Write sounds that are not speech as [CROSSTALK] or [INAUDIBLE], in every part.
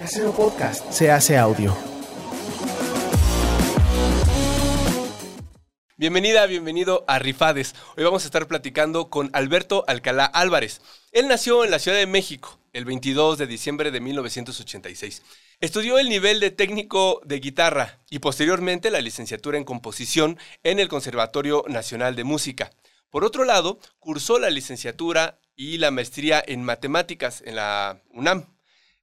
Casero Podcast se hace audio. Bienvenida, bienvenido a Rifades. Hoy vamos a estar platicando con Alberto Alcalá Álvarez. Él nació en la Ciudad de México el 22 de diciembre de 1986. Estudió el nivel de técnico de guitarra y posteriormente la licenciatura en composición en el Conservatorio Nacional de Música. Por otro lado, cursó la licenciatura y la maestría en matemáticas en la UNAM,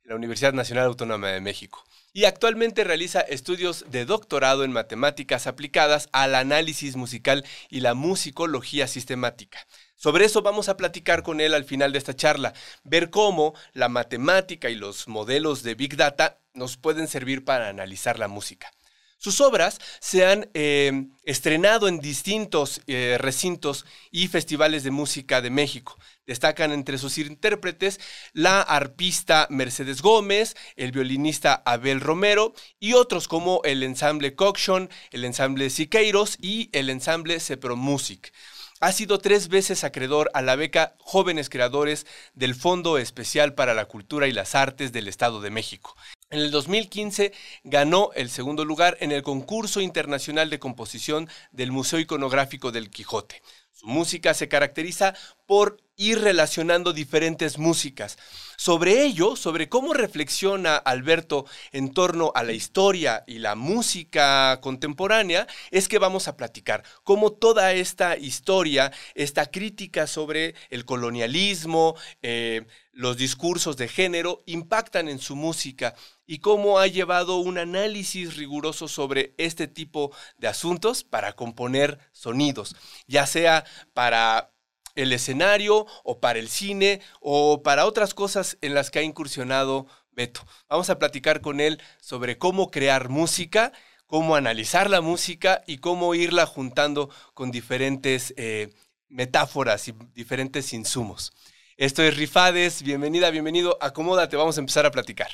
la Universidad Nacional Autónoma de México y actualmente realiza estudios de doctorado en matemáticas aplicadas al análisis musical y la musicología sistemática. Sobre eso vamos a platicar con él al final de esta charla, ver cómo la matemática y los modelos de Big Data nos pueden servir para analizar la música. Sus obras se han eh, estrenado en distintos eh, recintos y festivales de música de México. Destacan entre sus intérpretes la arpista Mercedes Gómez, el violinista Abel Romero y otros como el ensamble Coction, el ensamble Siqueiros y el ensamble Cepro Music. Ha sido tres veces acreedor a la beca Jóvenes Creadores del Fondo Especial para la Cultura y las Artes del Estado de México. En el 2015 ganó el segundo lugar en el concurso internacional de composición del Museo Iconográfico del Quijote. Su música se caracteriza por ir relacionando diferentes músicas. Sobre ello, sobre cómo reflexiona Alberto en torno a la historia y la música contemporánea, es que vamos a platicar cómo toda esta historia, esta crítica sobre el colonialismo, eh, los discursos de género, impactan en su música y cómo ha llevado un análisis riguroso sobre este tipo de asuntos para componer sonidos, ya sea para el escenario o para el cine o para otras cosas en las que ha incursionado Beto. Vamos a platicar con él sobre cómo crear música, cómo analizar la música y cómo irla juntando con diferentes eh, metáforas y diferentes insumos. Esto es Rifades, bienvenida, bienvenido, acomódate, vamos a empezar a platicar.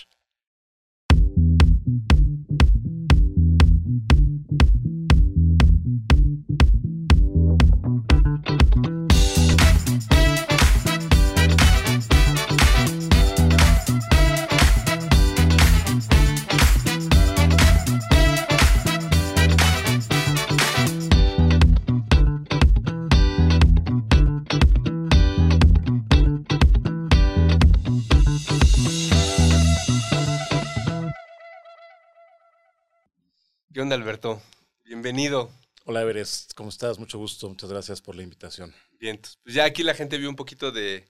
Onda, Alberto? Bienvenido. Hola, Everest. ¿Cómo estás? Mucho gusto. Muchas gracias por la invitación. Bien, pues ya aquí la gente vio un poquito de,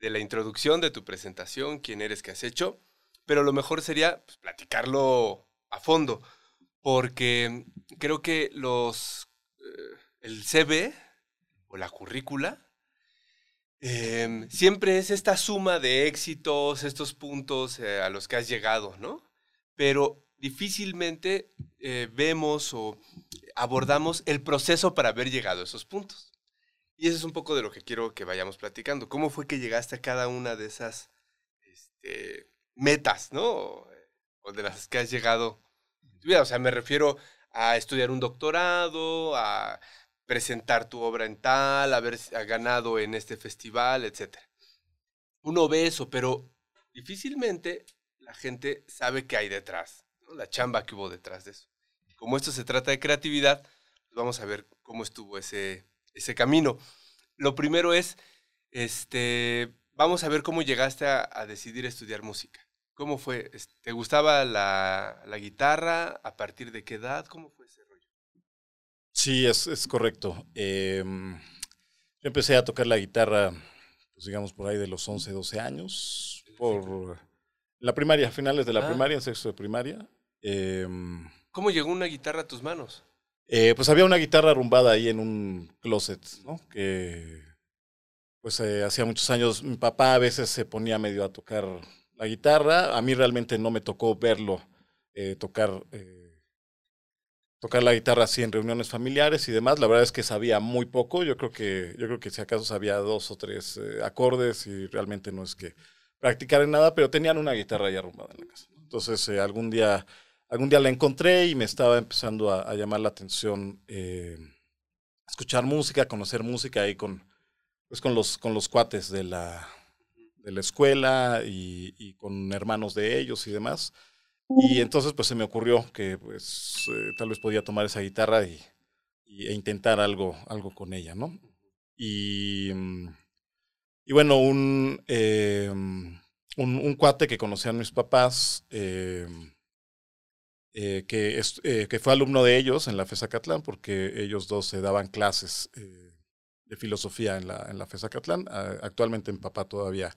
la introducción, de tu presentación, quién eres, qué has hecho, pero lo mejor sería pues, platicarlo a fondo, porque creo que los, eh, el CV o la currícula em, siempre es esta suma de éxitos, estos puntos eh, a los que has llegado, ¿no? Pero difícilmente eh, vemos o abordamos el proceso para haber llegado a esos puntos. Y eso es un poco de lo que quiero que vayamos platicando. ¿Cómo fue que llegaste a cada una de esas este, metas, ¿no? O de las que has llegado en tu vida. O sea, me refiero a estudiar un doctorado, a presentar tu obra en tal, haber ganado en este festival, etc. Uno ve eso, pero difícilmente la gente sabe qué hay detrás la chamba que hubo detrás de eso. Como esto se trata de creatividad, pues vamos a ver cómo estuvo ese, ese camino. Lo primero es, este, vamos a ver cómo llegaste a, decidir estudiar música. ¿Cómo fue? ¿Te gustaba la, guitarra? ¿A partir de qué edad? ¿Cómo fue ese rollo? Sí, es, es correcto. Em, yo empecé a tocar la guitarra, pues digamos, por ahí de los 11, 12 años, por la primaria, finales de la ah. primaria, sexto de primaria. Em, ¿Cómo llegó una guitarra a tus manos? Eh, pues había una guitarra arrumbada ahí en un closet, ¿no? Que pues eh, hacía muchos años mi papá a veces se ponía medio a tocar la guitarra. A mí realmente no me tocó verlo eh, tocar, tocar la guitarra así en reuniones familiares y demás. La verdad es que sabía muy poco. Yo creo que, yo creo que si acaso sabía dos o tres acordes y realmente no es que practicar en nada, pero tenían una guitarra ya arrumbada en la casa. Entonces algún día algún día la encontré y me estaba empezando a, llamar la atención eh, escuchar música, conocer música ahí con, pues con, los, con los cuates de la, de la escuela y, y con hermanos de ellos y demás. Y entonces pues se me ocurrió que pues eh, tal vez podía tomar esa guitarra y, y- e intentar algo, algo con ella, ¿no? Y, y bueno, un, eh, un, un cuate que conocían mis papás, eh, eh, que, es- eh, que fue alumno de ellos en la FESA Catlán, porque ellos dos se daban clases eh, de filosofía en la, en la FESA Catlán. Ah, actualmente mi papá todavía,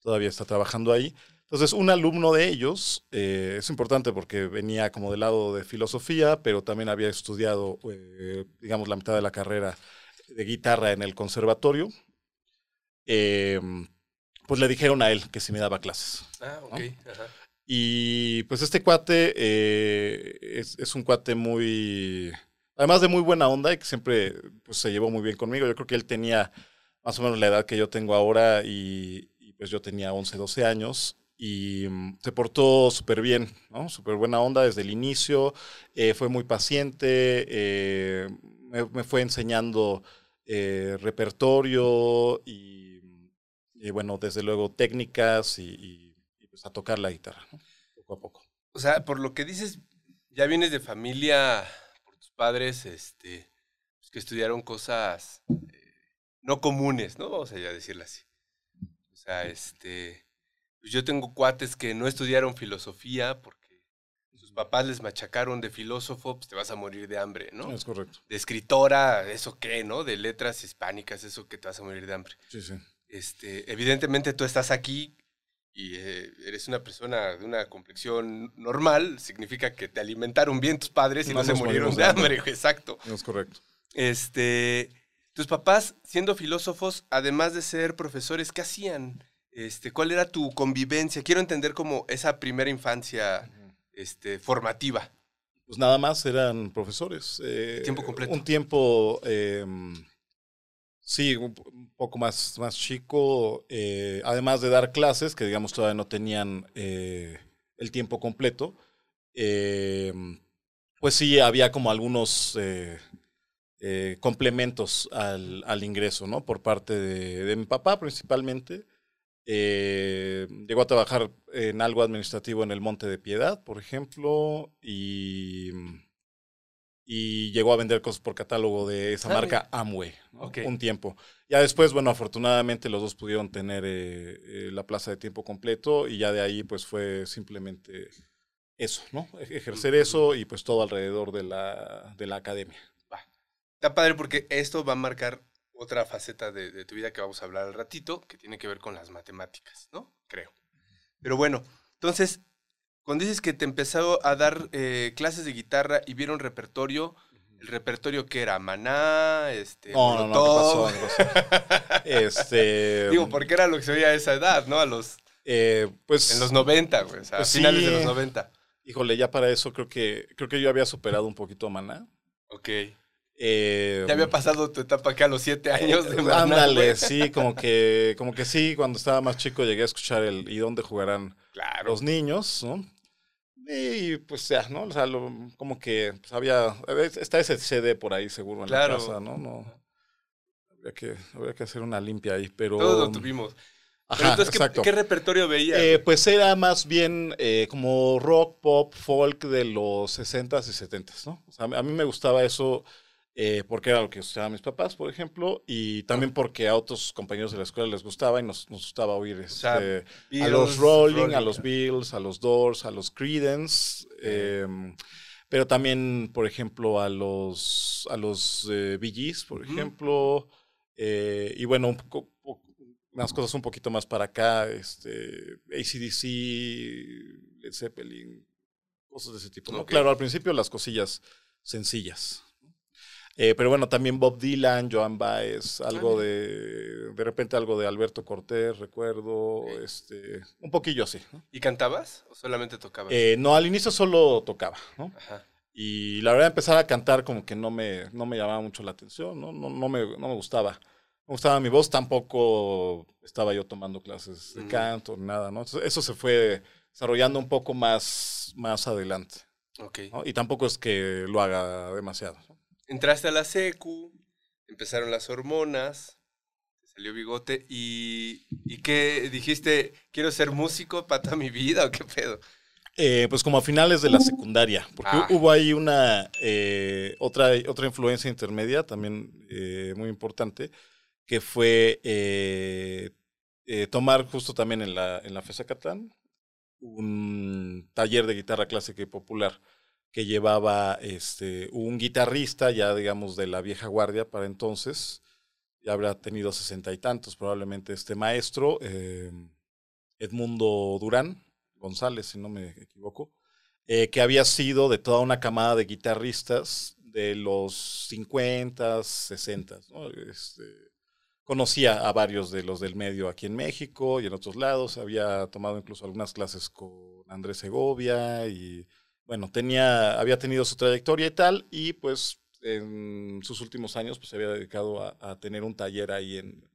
todavía está trabajando ahí. Entonces, un alumno de ellos, es importante porque venía como del lado de filosofía, pero también había estudiado, digamos, la mitad de la carrera de guitarra en el conservatorio. Eh, pues le dijeron a él que si me daba clases. Ah, ok. Ajá. Y pues este cuate eh, es, un cuate muy, además de muy buena onda y que siempre pues, se llevó muy bien conmigo. Yo creo que él tenía más o menos la edad que yo tengo ahora y, pues yo tenía 11, 12 años y mm, se portó súper bien. Súper buena onda desde el inicio, eh, fue muy paciente, eh, me, fue enseñando repertorio y, y, bueno, desde luego técnicas y, pues a tocar la guitarra, ¿no? poco a poco. O sea, por lo que dices, ya vienes de familia, por tus padres, este, pues, que estudiaron cosas eh, no comunes, ¿no? Vamos a ya decirlo así. O sea, este, pues yo tengo cuates que no estudiaron filosofía porque sus papás les machacaron de filósofo, pues te vas a morir de hambre, ¿no? Es correcto. De escritora, eso qué, ¿no? De letras hispánicas, eso que te vas a morir de hambre. Sí, sí. Este, evidentemente tú estás aquí y eh, eres una persona de una complexión normal, significa que te alimentaron bien tus padres y no, No se murieron de hambre, hambre. exacto. Es correcto. Este, tus papás, siendo filósofos, además de ser profesores, ¿qué hacían? Este, ¿cuál era tu convivencia? Quiero entender como esa primera infancia este, formativa. Pues nada más eran profesores. eh, Tiempo completo. Un tiempo, eh, sí, un, poco más, más chico, eh, además de dar clases, que digamos todavía no tenían eh, el tiempo completo, eh, pues sí había como algunos complementos al, al, ingreso, ¿no? Por parte de, de mi papá principalmente. Llegó a trabajar en algo administrativo en el Monte de Piedad, por ejemplo, y, y llegó a vender cosas por catálogo de esa Ah, marca Amway un tiempo. Ya después, bueno, afortunadamente los dos pudieron tener eh, eh, la plaza de tiempo completo y ya de ahí pues fue simplemente eso, ¿no? E- Ejercer eso y pues todo alrededor de la, de la academia. Está padre porque esto va a marcar otra faceta de, de, tu vida que vamos a hablar al ratito, que tiene que ver con las matemáticas, ¿no? Creo. Pero bueno, entonces, cuando dices que te empezó a dar eh, clases de guitarra y vieron repertorio, ¿el repertorio que era? ¿Maná? Este, no, no, no, ¿qué pasó? ¿Qué [LAUGHS] pasó? [LAUGHS] este, Digo, porque era lo que se veía a esa edad, ¿no? A los... Eh, pues, en los 90, güey, o sea, pues a finales sí. de los 90. Híjole, ya para eso creo que, creo que yo había superado un poquito a Maná. Ok. Eh, ya había pasado tu etapa acá a los siete años de Maná, Ándale, güey. sí, como que, como que sí, cuando estaba más chico llegué a escuchar el ¿y dónde jugarán claro. los niños? ¿no? Y pues ya, ¿no? O sea, lo, como que pues, había, está ese CD por ahí seguro en claro. la casa, ¿no? no habría, que, habría que hacer una limpia ahí, pero... Todos lo tuvimos. Ajá, Pero entonces. ¿qué, ¿qué, repertorio veías? Eh, pues era más bien eh, como rock, pop, folk de los 60s y 70s, ¿no? O sea, a mí me gustaba eso eh, porque era lo que escuchaban mis papás, por ejemplo, y también porque a otros compañeros de la escuela les gustaba y nos, nos gustaba oír este, sea, Beatles, a los Rolling, Rolling, a los Beatles, a los Doors, a los Creedence, eh, pero también, por ejemplo, a los, a los eh, Gees, por ejemplo, eh, y bueno, un poco, unas cosas un poquito más para acá, este, ACDC, Led Zeppelin, cosas de ese tipo. Claro, al principio las cosillas sencillas. Eh, pero bueno, también Bob Dylan, Joan Baez, algo Ah, de, de repente algo de Alberto Cortés, recuerdo, este, un poquillo así. ¿no? ¿Y cantabas o solamente tocabas? Eh, no, al inicio solo tocaba, ¿no? Ajá. Y la verdad empezar a cantar como que no me, no me llamaba mucho la atención, ¿no? No, no, me, no me gustaba. No me gustaba mi voz, tampoco estaba yo tomando clases de canto, ni nada, ¿no? Entonces, eso se fue desarrollando un poco más, más adelante. Ok. ¿no? Y tampoco es que lo haga demasiado. Entraste a la secu, empezaron las hormonas, te salió bigote. ¿Y, y qué dijiste? ¿Quiero ser músico para toda mi vida o qué pedo? Eh, pues como a finales de la secundaria, porque Ah. hubo ahí una eh, otra, otra influencia intermedia también eh, muy importante, que fue eh, eh, tomar justo también en la, en la FESA Catán un taller de guitarra clásica y popular que llevaba este, un guitarrista ya digamos de la vieja guardia para entonces, ya habrá tenido sesenta y tantos probablemente este maestro, eh, Edmundo Durán, González, si no me equivoco, eh, que había sido de toda una camada de guitarristas de los 50, 60. ¿no? Este, conocía a varios de los del medio aquí en México y en otros lados. Había tomado incluso algunas clases con Andrés Segovia y bueno, tenía, había tenido su trayectoria y tal. Y pues en sus últimos años pues se había dedicado a, tener un taller ahí en,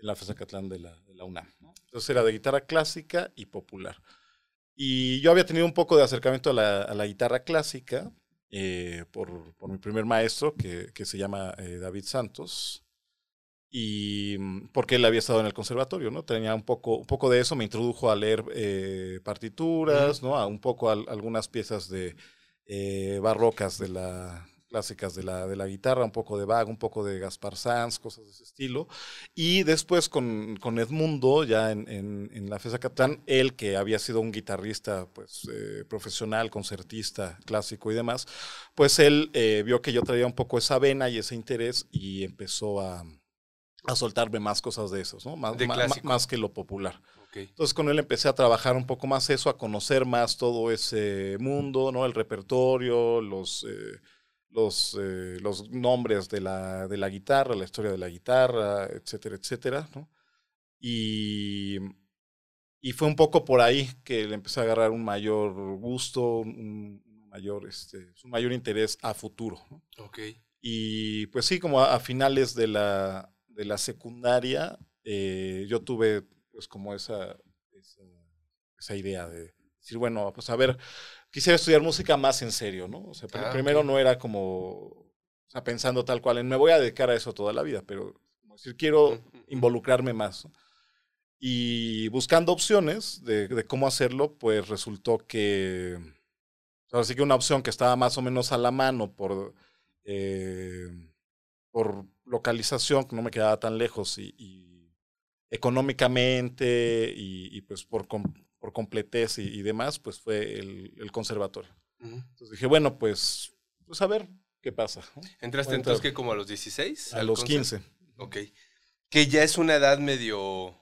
la FESA Catlán de la, de la UNAM. ¿no? Entonces era de guitarra clásica y popular. Y yo había tenido un poco de acercamiento a la, guitarra clásica eh, por, mi primer maestro, que, que se llama eh, David Santos, y mm, porque él había estado en el conservatorio, ¿no? Tenía un poco, un poco de eso, me introdujo a leer eh, partituras, ¿no? A un poco a, a algunas piezas de eh, barrocas de la, clásicas de la, de la guitarra, un poco de Bach, un poco de Gaspar Sanz, cosas de ese estilo. Y después con, con Edmundo, ya en, en, en la FESA Catán, él que había sido un guitarrista pues, eh, profesional, concertista, clásico y demás, pues él eh, vio que yo traía un poco esa vena y ese interés y empezó a, a soltarme más cosas de esos, ¿no? Más, de más, más que lo popular. Okay. Entonces con él empecé a trabajar un poco más eso, a conocer más todo ese mundo, ¿no? El repertorio, los... Eh, los, eh, los nombres de la, de la guitarra, la historia de la guitarra, etcétera, etcétera, ¿no? Y, y fue un poco por ahí que le empecé a agarrar un mayor gusto, un, mayor, este, un mayor interés a futuro. ¿no? Okay. Y pues sí, como a, a finales de la, de la secundaria, eh, yo tuve pues como esa, esa, esa idea de decir, bueno, pues a ver, quisiera estudiar música más en serio, ¿no? O sea, ah, primero okay. no era como, o sea, pensando tal cual, en me voy a dedicar a eso toda la vida, pero como decir, quiero involucrarme más. ¿no? Y buscando opciones de, de, cómo hacerlo, pues resultó que, ahora sí que una opción que estaba más o menos a la mano por, eh, por localización, que no me quedaba tan lejos y, y económicamente y, y, pues por, por completez y, y, demás, pues fue el, el conservatorio. Uh -huh. Entonces dije, bueno, pues, pues a ver qué pasa. ¿no? ¿Entraste entonces que como a los 16? A los 15. Ok. Que ya es una edad medio,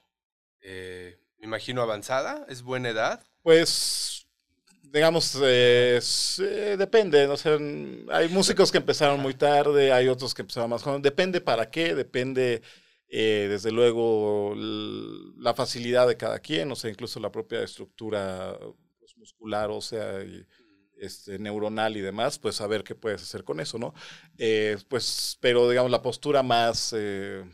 eh, me imagino, avanzada, es buena edad. Pues, digamos, eh, sí, depende, no sé, hay músicos que empezaron muy tarde, hay otros que empezaron más joven, depende para qué, depende... Eh, desde luego la facilidad de cada quien, o sea, incluso la propia estructura pues, muscular, o sea, este, neuronal y demás, pues saber qué puedes hacer con eso, ¿no? Eh, pues, pero digamos, la postura más eh,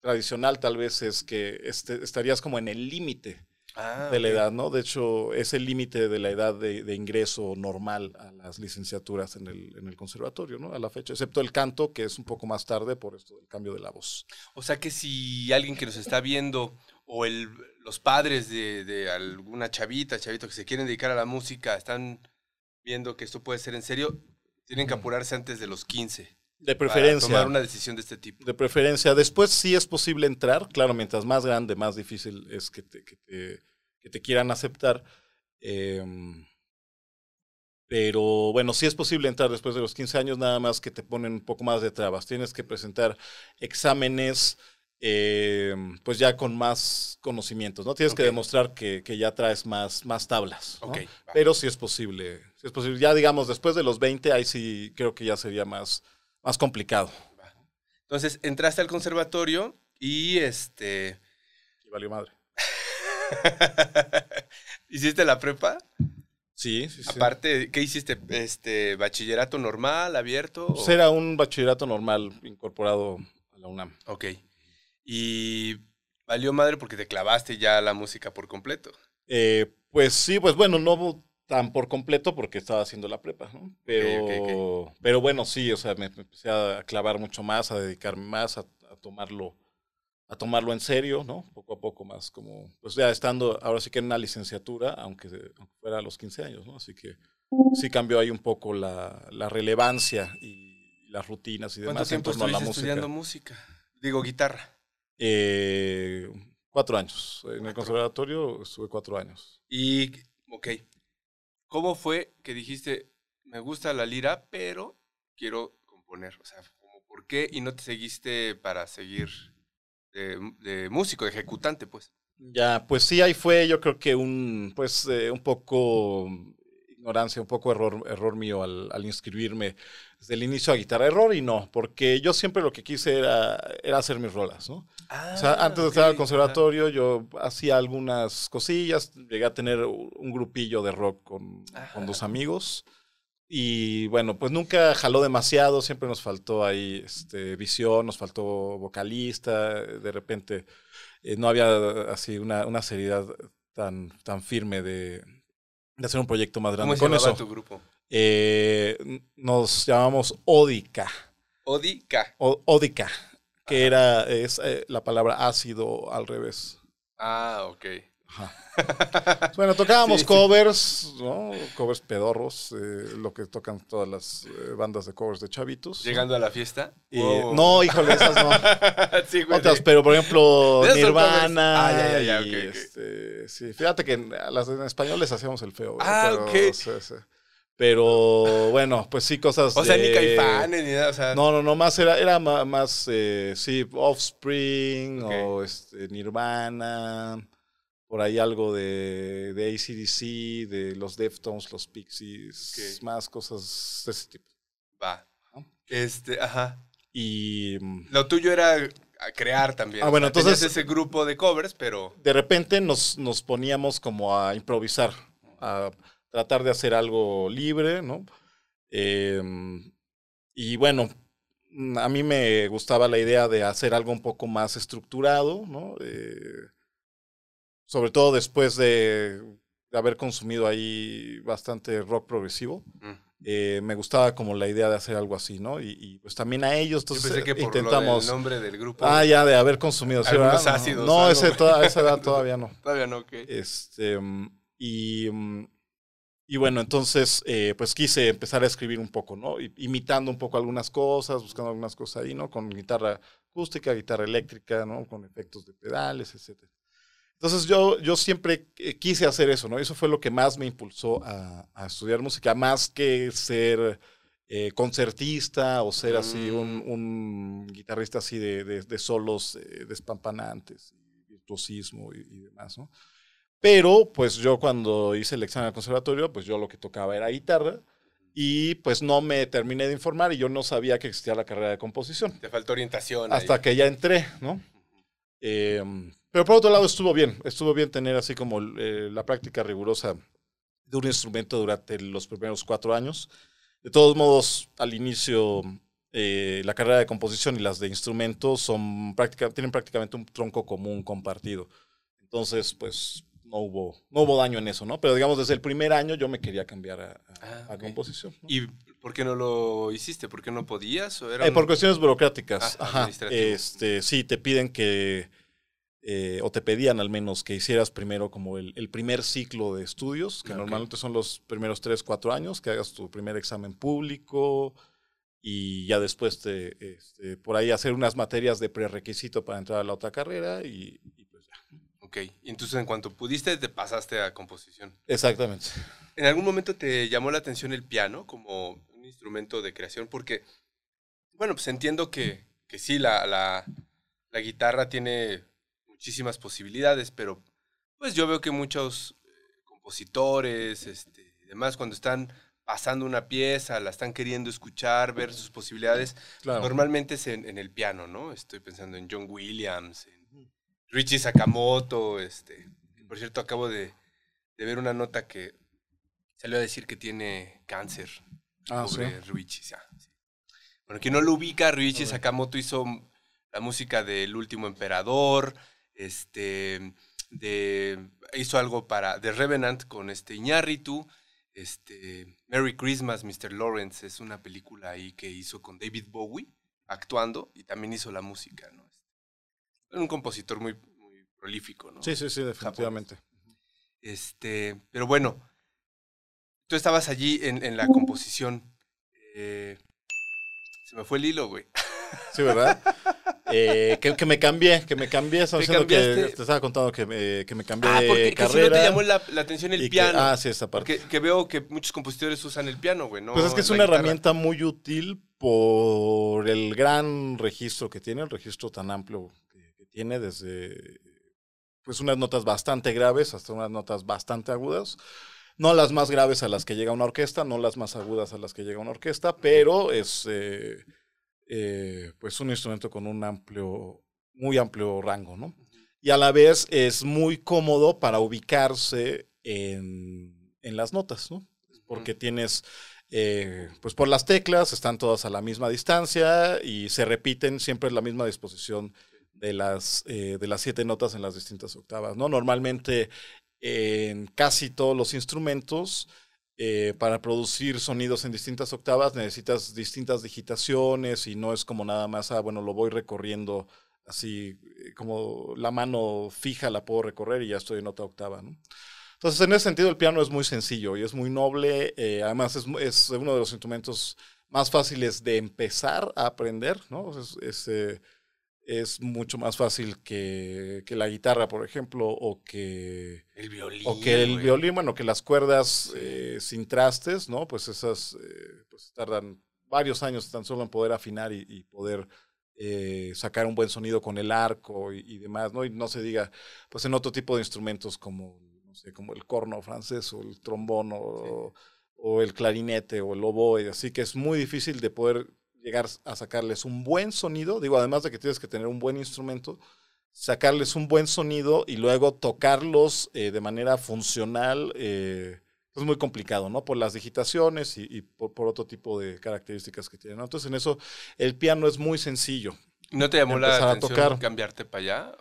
tradicional tal vez es que este, estarías como en el límite ah, de la okay. edad, ¿no? De hecho, es el límite de la edad de, de, ingreso normal a las licenciaturas en el, en el, conservatorio, ¿no? A la fecha, excepto el canto, que es un poco más tarde por esto del cambio de la voz. O sea que si alguien que nos está viendo o el, los padres de, de alguna chavita, chavito que se quieren dedicar a la música, están viendo que esto puede ser en serio, tienen que apurarse antes de los 15. De preferencia. Para tomar una decisión de este tipo. De preferencia. Después sí es posible entrar. Claro, mientras más grande, más difícil es que te, que te, que te quieran aceptar. Eh, pero bueno, sí es posible entrar después de los 15 años, nada más que te ponen un poco más de trabas. Tienes que presentar exámenes, eh, pues ya con más conocimientos, ¿no? Tienes okay. que demostrar que, que, ya traes más, más tablas. ¿no? Okay. Pero sí es posible. Sí es posible. Ya digamos, después de los 20, ahí sí creo que ya sería más más complicado. Entonces, entraste al conservatorio y este... Y valió madre. [LAUGHS] ¿Hiciste la prepa? Sí, sí, sí. Aparte, ¿qué hiciste? Este, ¿Bachillerato normal, abierto? Pues o? era un bachillerato normal incorporado a la UNAM. Ok. Y valió madre porque te clavaste ya la música por completo. Eh, pues sí, pues bueno, no tan por completo porque estaba haciendo la prepa, ¿no? Pero, okay, okay, okay. pero bueno, sí, o sea, me, me, empecé a clavar mucho más, a dedicarme más, a, a tomarlo a tomarlo en serio, ¿no? Poco a poco más, como, pues ya estando ahora sí que en una licenciatura, aunque, aunque fuera a los 15 años, ¿no? Así que sí cambió ahí un poco la, la relevancia y las rutinas y demás. ¿Cuánto tiempo en torno a la estudiando música? Digo, guitarra. Eh, cuatro años. En el conservatorio estuve cuatro años. Y, ok, ¿cómo fue que dijiste, me gusta la lira, pero quiero componer? O sea, ¿por qué y no te seguiste para seguir de, músico, de ejecutante, pues? Ya, pues sí, ahí fue yo creo que un, pues, eh, un poco ignorancia, un poco error, error mío al, al, inscribirme desde el inicio a guitarra. Error y no, porque yo siempre lo que quise era, era hacer mis rolas, ¿no? o sea, Ah, antes de estar al conservatorio yo hacía algunas cosillas, llegué a tener un grupillo de rock con, con dos amigos. Y bueno, pues nunca jaló demasiado, siempre nos faltó ahí este, visión, nos faltó vocalista, de repente eh, no había así una, una seriedad tan, tan firme de, de hacer un proyecto más grande. ¿Cómo se Con eso, tu grupo? Eh, nos llamamos Odica, Odica. o- Odica, que era es, eh, la palabra ácido al revés. Ah, ok. Ajá. [LAUGHS] Bueno, tocábamos Sí, sí. covers, ¿no? Covers pedorros, eh, lo que tocan todas las eh, bandas de covers de chavitos. Llegando a la fiesta. Y. No, híjole, esas no. [LAUGHS] sí, güey. Otras, pero por ejemplo, Nirvana. Ah, ya, ya, ya, y, este, sí, fíjate que las en español les hacíamos el feo. Ah, pero, ok. Pero bueno, pues sí, cosas. O sea, ni caifanes ni nada, o sea. No, no, no, más era, era más, eh, sí, Offspring o este, Nirvana, por ahí algo de, de ACDC, de los Deftones, los Pixies, Ok. más cosas de ese tipo. Va. Este, ajá. Y Lo tuyo era a crear también. Ah, o bueno, sea, tenías entonces- ese grupo de covers, pero. de repente nos, nos poníamos como a improvisar, a tratar de hacer algo libre, ¿no? Em, y bueno, mm, a mí me gustaba la idea de hacer algo un poco más estructurado, ¿no? Eh, sobre todo después de, haber consumido ahí bastante rock progresivo. mm. eh, me gustaba como la idea de hacer algo así, ¿no? Y, y, pues también a ellos, Yo entonces pensé que por intentamos... lo del nombre del grupo. Ah, ya, de haber consumido. sí, ácidos, No, algo. ese, toda, esa edad todavía no. [LAUGHS] Todavía no, ok. Este, mm, y, y bueno, entonces, eh, pues quise empezar a escribir un poco, ¿no? Imitando un poco algunas cosas, buscando algunas cosas ahí, ¿no? Con guitarra acústica, guitarra eléctrica, ¿no? Con efectos de pedales, etc. Entonces yo, yo siempre eh, quise hacer eso, ¿no? Eso fue lo que más me impulsó a, a estudiar música, más que ser eh, concertista o ser así un, Mm. un guitarrista así de, de- de solos eh, despampanantes, virtuosismo y, y demás, ¿no? Pero pues yo cuando hice el examen al conservatorio, pues yo lo que tocaba era guitarra y pues no me terminé de informar y yo no sabía que existía la carrera de composición Te faltó orientación. hasta ahí. que ya entré, ¿no? Eh, pero por otro lado estuvo bien, estuvo bien tener así como eh, la práctica rigurosa de un instrumento durante los primeros cuatro años. De todos modos, al inicio, eh, la carrera de composición y las de instrumentos son práctica, tienen prácticamente un tronco común compartido. Entonces, pues no hubo, no hubo daño en eso, ¿no? Pero digamos, desde el primer año yo me quería cambiar a, a- Ah, a composición. ¿no? ¿Y por qué no lo hiciste? ¿Por qué no podías? ¿O era Eh, un- por cuestiones burocráticas. Ah, Ajá. Este, sí, te piden que, eh, o te pedían al menos que hicieras primero como el, el primer ciclo de estudios, que Ok. normalmente son los primeros tres, cuatro años, que hagas tu primer examen público y ya después te, este, por ahí hacer unas materias de prerequisito para entrar a la otra carrera y. Ok. Entonces en cuanto pudiste, te pasaste a composición. Exactamente. ¿En algún momento te llamó la atención el piano como un instrumento de creación? Porque, bueno, pues entiendo que, que sí, la, la, la guitarra tiene muchísimas posibilidades, pero pues yo veo que muchos eh, compositores este, y demás, cuando están pasando una pieza, la están queriendo escuchar, ver sus posibilidades, Claro. normalmente es en, en el piano, ¿no? Estoy pensando en John Williams, en Richie Sakamoto, este. Por cierto, acabo de, de ver una nota que salió a decir que tiene cáncer. Ah, sí. Ya, sí. Bueno, quien no lo ubica, Ryuichi Sakamoto hizo la música del Último Emperador, este, de, hizo algo para The Revenant con este Iñárritu, este, Merry Christmas, Mr. Lawrence, es una película ahí que hizo con David Bowie actuando y también hizo la música, ¿no? Un compositor muy, muy prolífico, ¿no? Sí, sí, sí, definitivamente. Este, pero bueno, tú estabas allí en, en la composición. Eh, se me fue el hilo, güey. [LAUGHS] Sí, ¿verdad? Eh, que, que me cambié, que me cambié. Estaba ¿Te diciendo que te estaba contando que me, que me cambié Ah, de porque que si no carrera. te llamó la, la atención el que- piano. ah, sí, esa parte. porque que veo que muchos compositores usan el piano, güey, ¿no? Pues es que es una guitarra. herramienta muy útil por el gran registro que tiene, el registro tan amplio tiene desde pues unas notas bastante graves hasta unas notas bastante agudas. No las más graves a las que llega una orquesta, no las más agudas a las que llega una orquesta, pero es eh, eh, pues un instrumento con un amplio, muy amplio rango, ¿no? Y a la vez es muy cómodo para ubicarse en, en las notas, ¿no? Porque tienes, eh, pues por las teclas, están todas a la misma distancia y se repiten siempre en la misma disposición de las, eh, de las siete notas en las distintas octavas, ¿no? Normalmente en casi todos los instrumentos, eh, para producir sonidos en distintas octavas necesitas distintas digitaciones y no es como nada más, ah, bueno, lo voy recorriendo así, eh, como la mano fija la puedo recorrer y ya estoy en otra octava, ¿no? Entonces, en ese sentido, el piano es muy sencillo y es muy noble. eh, además, es, es uno de los instrumentos más fáciles de empezar a aprender, ¿no? Es, es, eh, es mucho más fácil que, que la guitarra, por ejemplo, o que, El violín. o que el güey. violín, bueno, que las cuerdas eh, sin trastes, ¿no? Pues esas eh, pues tardan varios años tan solo en poder afinar y, y poder eh, sacar un buen sonido con el arco y, y demás, ¿no? Y no se diga, pues en otro tipo de instrumentos como, no sé, como el corno francés o el trombón o, o el clarinete o el oboe, así que es muy difícil de poder llegar a sacarles un buen sonido, digo, además de que tienes que tener un buen instrumento, sacarles un buen sonido y luego tocarlos eh, de manera funcional eh, es muy complicado, ¿no? Por las digitaciones y, y por, por otro tipo de características que tiene, ¿no? Entonces en eso el piano es muy sencillo. ¿No te llamó la atención tocar. cambiarte para allá?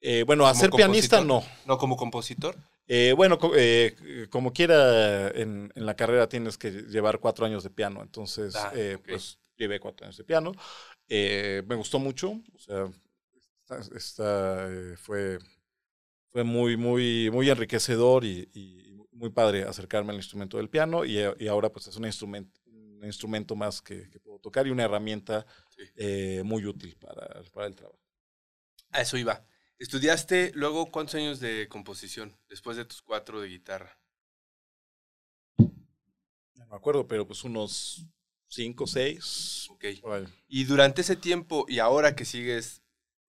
Eh, bueno, a ¿Como ser pianista no. No, como compositor. Eh, bueno, eh, como quiera, en, en la carrera tienes que llevar cuatro años de piano, entonces, Ah, eh, pues llevé cuatro años de piano. Eh, me gustó mucho, o sea, esta, esta, eh, fue, fue muy, muy, muy enriquecedor y, y muy padre acercarme al instrumento del piano y, y ahora pues es un instrumento, un instrumento más que, que puedo tocar y una herramienta Sí. eh, muy útil para, para el trabajo. A eso iba. ¿Estudiaste luego cuántos años de composición después de tus cuatro de guitarra? No me acuerdo, pero pues unos cinco, seis. Ok. Y durante ese tiempo y ahora que sigues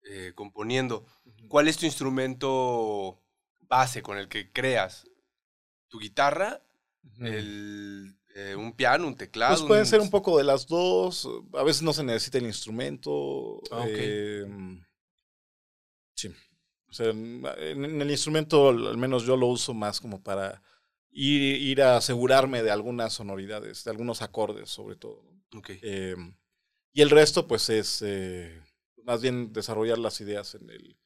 eh, componiendo, ¿cuál es tu instrumento base con el que creas? ¿Tu guitarra? El, eh, ¿Un piano? ¿Un teclado? Pues pueden ser un poco de las dos. A veces no se necesita el instrumento. Ah, ok. eh, sí. O sea, en, en el instrumento, al menos yo lo uso más como para ir, ir a asegurarme de algunas sonoridades, de algunos acordes, sobre todo. ¿no? Ok. Eh, y el resto, pues, es eh, más bien desarrollar las ideas en el,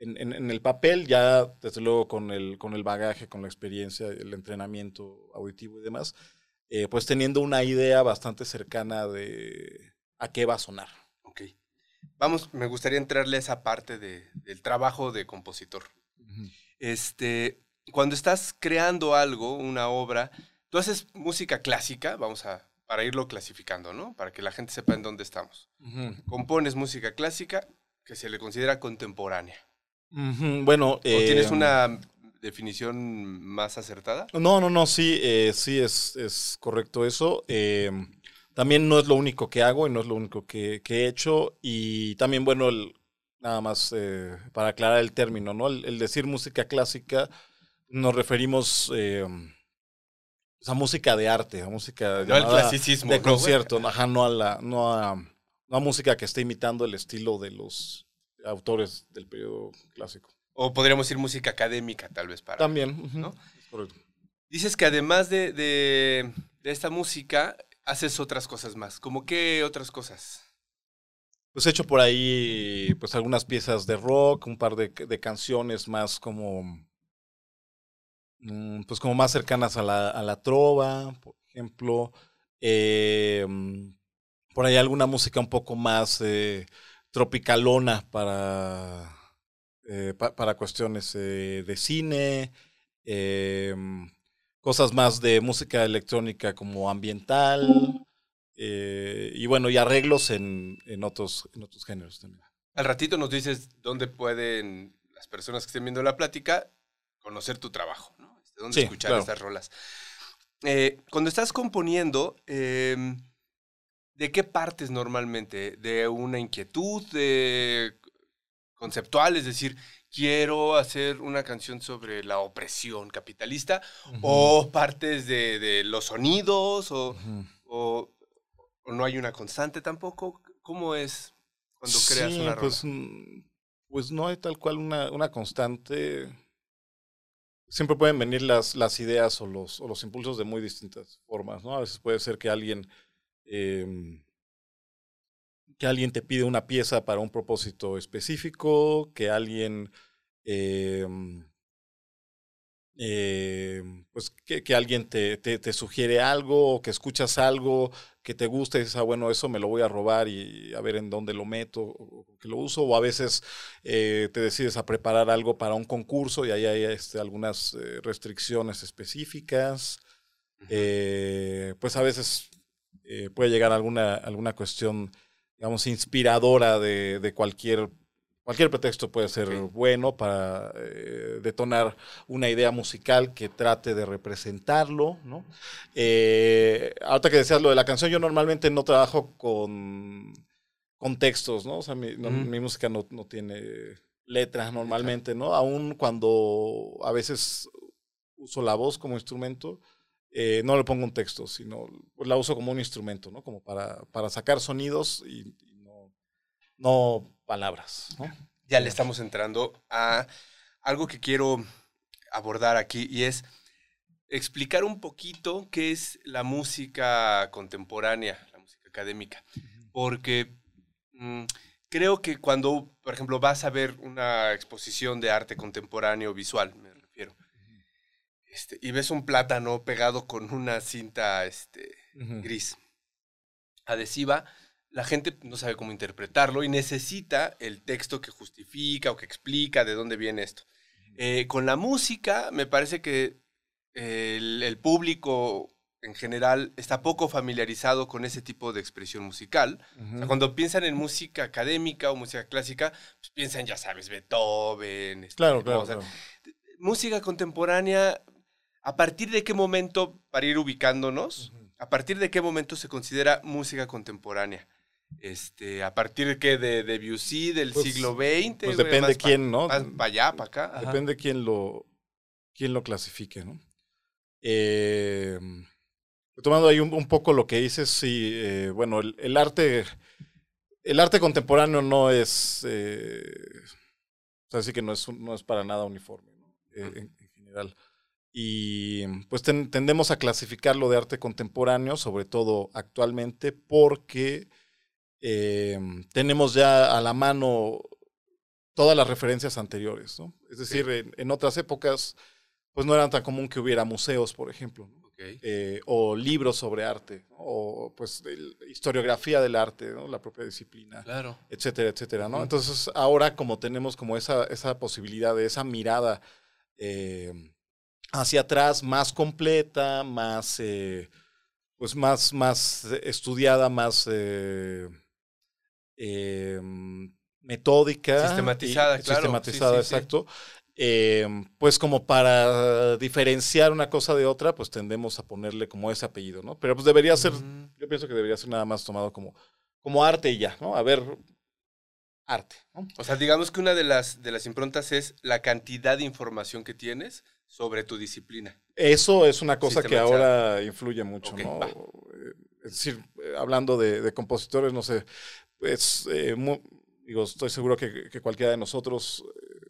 en, en- en el papel, ya desde luego con el, con el bagaje, con la experiencia, el entrenamiento auditivo y demás, eh, pues teniendo una idea bastante cercana de a qué va a sonar. Ok. Vamos, me gustaría entrarle a esa parte de- del trabajo de compositor. Este, cuando estás creando algo, una obra, tú haces música clásica, vamos a, para irlo clasificando, ¿no? Para que la gente sepa en dónde estamos. Compones música clásica que se le considera contemporánea. Bueno, ¿O tienes eh, una definición más acertada? No, no, no, sí, eh, sí es, es correcto eso. Eh, también no es lo único que hago y no es lo único que, que he hecho. Y también, bueno, el- nada más eh, para aclarar el término, ¿no? El, el decir música clásica, nos referimos eh, pues, a música de arte, a música No al llamada clasicismo. de concierto, ajá, no a la, no a, no a música que esté imitando el estilo de los autores del periodo clásico. O podríamos decir música académica, tal vez, para. También, ¿no? correcto. Dices que además de, de- de esta música, haces otras cosas más. ¿Cómo qué otras cosas? Pues he hecho por ahí pues algunas piezas de rock, un par de, de canciones más como pues como más cercanas a la, a la trova, por ejemplo. Eh, mm, por ahí alguna música un poco más eh, tropicalona para, eh, pa- para cuestiones eh, de cine, em, cosas más de música electrónica como ambiental, eh, y bueno, y arreglos en, en, otros, en otros géneros también. Al ratito nos dices dónde pueden las personas que estén viendo la plática conocer tu trabajo, Dónde Sí, escuchar claro. estas rolas. Eh, cuando estás componiendo, eh, ¿de qué partes normalmente? ¿De una inquietud de conceptual? Es decir, quiero hacer una canción sobre la opresión capitalista, o partes de, de los sonidos, o, o- o no hay una constante tampoco. ¿Cómo es cuando creas Sí, una rola? pues, mm, pues no hay tal cual una, una constante. Siempre pueden venir las, las ideas o los, o los impulsos de muy distintas formas, ¿no? A veces puede ser que alguien em, que alguien te pide una pieza para un propósito específico, que alguien em, em, pues que, que alguien te, te, te sugiere algo, o que escuchas algo que te gusta y dices, ah, bueno, eso me lo voy a robar y a ver en dónde lo meto o, que lo uso, o a veces eh, te decides a preparar algo para un concurso y ahí hay este, algunas eh, restricciones específicas. Eh, pues a veces eh, puede llegar alguna, alguna cuestión, digamos, inspiradora de, de cualquier, cualquier pretexto puede ser bueno para eh, detonar una idea musical que trate de representarlo, ¿no? Eh, ahorita que decías lo de la canción, yo normalmente no trabajo con, con textos, ¿no? O sea, mi, no- mi música no, no tiene letras normalmente, ¿no? Aún cuando a veces uso la voz como instrumento, eh, no le pongo un texto, sino la uso como un instrumento, ¿no? Como para, para sacar sonidos y no, palabras, ¿no? ya le estamos entrando a algo que quiero abordar aquí y es explicar un poquito qué es la música contemporánea, la música académica. Porque mm, creo que cuando, por ejemplo, vas a ver una exposición de arte contemporáneo visual, me refiero, este, y ves un plátano pegado con una cinta este, gris adhesiva, la gente no sabe cómo interpretarlo y necesita el texto que justifica o que explica de dónde viene esto. Eh, con la música, me parece que el, el público en general está poco familiarizado con ese tipo de expresión musical. O sea, Ujú. cuando piensan en música académica o música clásica, pues piensan, ya sabes, Beethoven, este, Claro, claro, claro. Música contemporánea, ¿a partir de qué momento, para ir ubicándonos, a partir de qué momento se considera música contemporánea? Este, a partir de qué, de Debussy, del Pues- siglo XX. Pues depende más pa- quién, ¿no? Más para allá, para acá. ajá. Depende quién lo, quién lo clasifique, ¿no? Eh, tomando ahí un, un poco lo que dices, sí, eh, bueno, el, el arte, el arte contemporáneo no es, eh, o sea, sí que no es, no es para nada uniforme, ¿no? Eh, en, en general. Y pues ten- tendemos a clasificarlo de arte contemporáneo, sobre todo actualmente, porque eh, tenemos ya a la mano todas las referencias anteriores, ¿no? Es decir, en, en otras épocas, pues no era tan común que hubiera museos, por ejemplo. Eh, o libros sobre arte, ¿no? o pues el- historiografía del arte, ¿no? la propia disciplina, Claro. etcétera, etcétera. Entonces, ahora como tenemos como esa, esa posibilidad de esa mirada eh, hacia atrás más completa, más, eh, pues más, más estudiada, más eh, eh, metódica. Sistematizada, y- claro. Sistematizada, Sí, sí, sí. exacto. Eh, pues como para diferenciar una cosa de otra, pues tendemos a ponerle como ese apellido, ¿no? Pero pues debería ser, Mm. yo pienso que debería ser nada más tomado como, como arte y ya, ¿no? A ver, arte, ¿no? O sea, digamos que una de las, de las improntas es la cantidad de información que tienes sobre tu disciplina. Eso es una cosa que ahora influye mucho, ¿no? va. Eh, Es decir, eh, hablando de, de compositores, no sé, pues, eh, mu- digo, estoy seguro que, que cualquiera de nosotros, eh,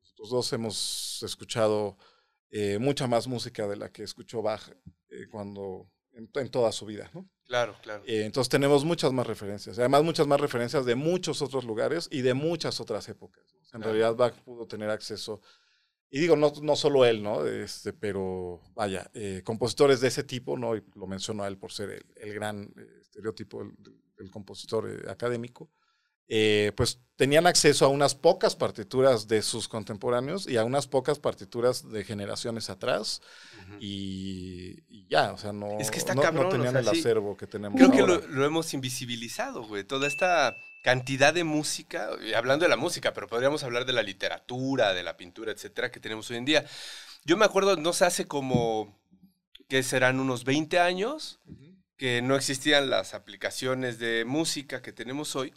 nosotros dos hemos escuchado eh, mucha más música de la que escuchó Bach eh, cuando, en, en toda su vida, ¿no? Claro, claro. Entonces tenemos muchas más referencias, además muchas más referencias de muchos otros lugares y de muchas otras épocas. en Claro. realidad Bach pudo tener acceso, y digo, no, no solo él, ¿no? Este, pero vaya, eh, compositores de ese tipo, ¿no? Y lo menciono a él por ser el, el gran eh, estereotipo del, del compositor eh, académico. eh, pues tenían acceso a unas pocas partituras de sus contemporáneos y a unas pocas partituras de generaciones atrás. y, y ya, o sea, no, Es que está no, no cabrón, o tenían sea, el sí. acervo que tenemos Creo que lo, lo hemos invisibilizado, güey. Toda esta cantidad de música, hablando de la música, pero podríamos hablar de la literatura, de la pintura, etcétera, que tenemos hoy en día. Yo me acuerdo, no sé, hace como, que serán unos 20 años, que no existían las aplicaciones de música que tenemos hoy.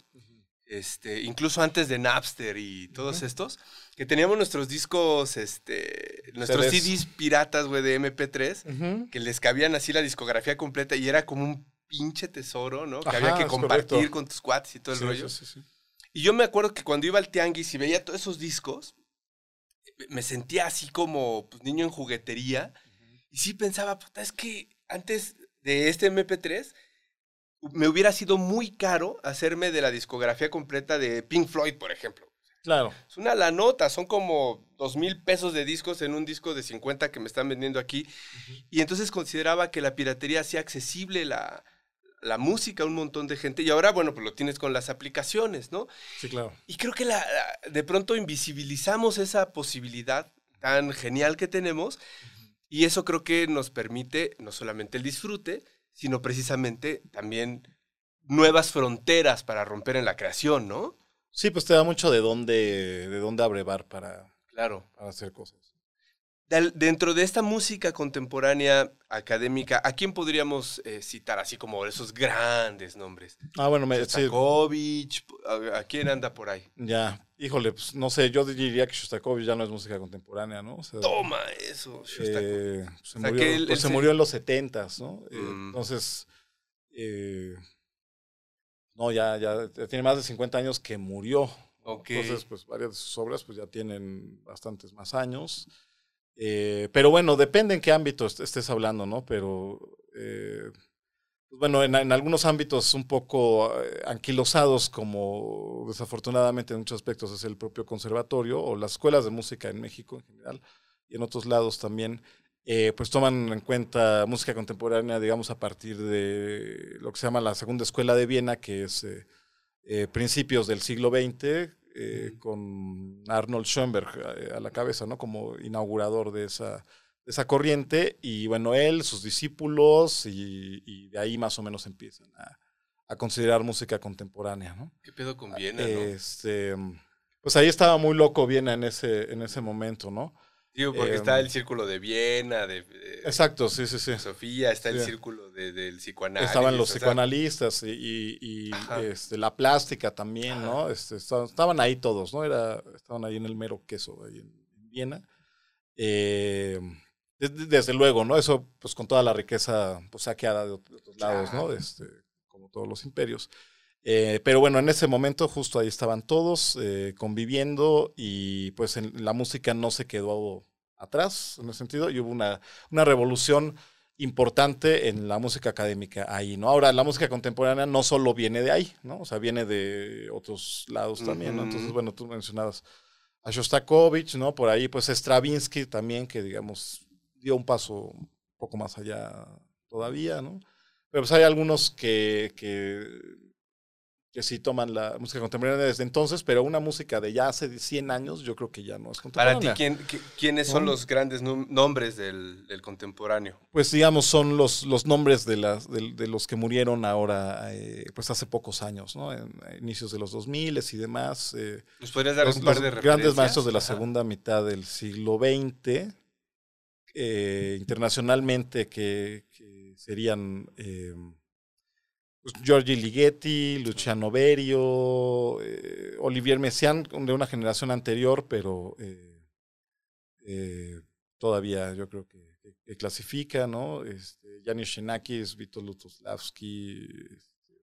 Este, incluso antes de Napster y todos estos, que teníamos nuestros discos, este, nuestros CDs. CDs piratas, güey, de MP3, Ujú. que les cabían así la discografía completa y era como un pinche tesoro, ¿no? Que había que compartir correcto. con tus cuates y todo el Sí, rollo. sí, sí, sí. Y yo me acuerdo que cuando iba al tianguis y veía todos esos discos, me sentía así como pues, niño en juguetería. Y sí pensaba, puta, es que antes de este MP3 me hubiera sido muy caro hacerme de la discografía completa de Pink Floyd, por ejemplo. Claro. Es una la nota, son como dos mil pesos de discos en un disco de 50 que me están vendiendo aquí. Y entonces consideraba que la piratería hacía accesible la, la música a un montón de gente. Y ahora, bueno, pues lo tienes con las aplicaciones, ¿no? Sí, claro. Y creo que la, la- de pronto invisibilizamos esa posibilidad tan genial que tenemos. Y eso creo que nos permite no solamente el disfrute, sino precisamente también nuevas fronteras para romper en la creación, ¿no? Sí, pues te da mucho de dónde, de dónde abrevar para, Claro. para hacer cosas. Dentro de esta música contemporánea académica, ¿a quién podríamos eh, citar así como esos grandes nombres? Ah, bueno, me, sí, Shostakovich, ¿a, a quién anda por ahí? ya. Híjole, pues no sé, yo diría que Shostakovich ya no es música contemporánea, ¿no? O sea, Toma eso, Shostakovich. eh, se, O sea, murió, que él- pues, él se se- murió en los setentas, ¿no? Eh, Mm. Entonces, eh, no, ya, ya tiene más de 50 años que murió. Entonces, pues varias de sus obras pues ya tienen bastantes más años. Pero bueno, depende en qué ámbito est- estés hablando, ¿no? Pero, pues bueno, en, en algunos ámbitos un poco eh, anquilosados, como desafortunadamente en muchos aspectos es el propio conservatorio o las escuelas de música en México en general y en otros lados también, eh, pues toman en cuenta música contemporánea, digamos, a partir de lo que se llama la Segunda Escuela de Viena, que es eh, eh, principios del siglo XX, con Arnold Schoenberg a la cabeza, ¿no? Como inaugurador de esa, esa corriente. Y bueno, él, sus discípulos, y, y de ahí más o menos empiezan a, a considerar música contemporánea, ¿no? ¿Qué pedo con Viena, no? Este, pues ahí estaba muy loco Viena en ese, en ese momento, ¿no? Digo, porque em, está el círculo de Viena, de, de Exacto, sí, sí, sí. Sofía, está el círculo de- del psicoanálisis. Estaban los o sea, psicoanalistas y, y- este, la plástica también, ¿no? Este, estaban, estaban ahí todos, ¿no? Era, estaban ahí en el mero queso, ahí en, en Viena. Eh, des- desde luego, ¿no? Eso, pues con toda la riqueza pues, saqueada de, ot- de otros lados, ¿no? Este, como todos los imperios. Eh, pero bueno, en ese momento justo ahí estaban todos eh, conviviendo y pues en, la música no se quedó atrás en ese sentido y hubo una, una revolución importante en la música académica ahí, ¿no? Ahora, la música contemporánea no solo viene de ahí, ¿no? O sea, viene de otros lados también, ¿no? Entonces, bueno, tú mencionabas a Shostakovich, ¿no? Por ahí, pues Stravinsky también, que digamos, dio un paso un poco más allá todavía, ¿no? Pero pues hay algunos que, que, que sí toman la música contemporánea desde entonces, pero una música de ya hace 100 años, yo creo que ya no es Para contemporánea. ti, ¿quién, qui- ¿quiénes son los grandes nombres del, del contemporáneo? Pues digamos, son los, los nombres de, las, de, de los que murieron ahora, eh, pues hace pocos años, ¿no? En a inicios de los 2000 y demás. eh, ¿Nos podrías dar los, un par de grandes referencias? maestros de la Ajá. segunda mitad del siglo XX, eh, internacionalmente, que, serían eh, pues, Giorgi Ligeti, Luciano Berio, eh, Olivier Messiaen, de una generación anterior, pero todavía yo creo que, clasifica, ¿no? Este, Janis Xenakis, Vito Lutoslavski, este,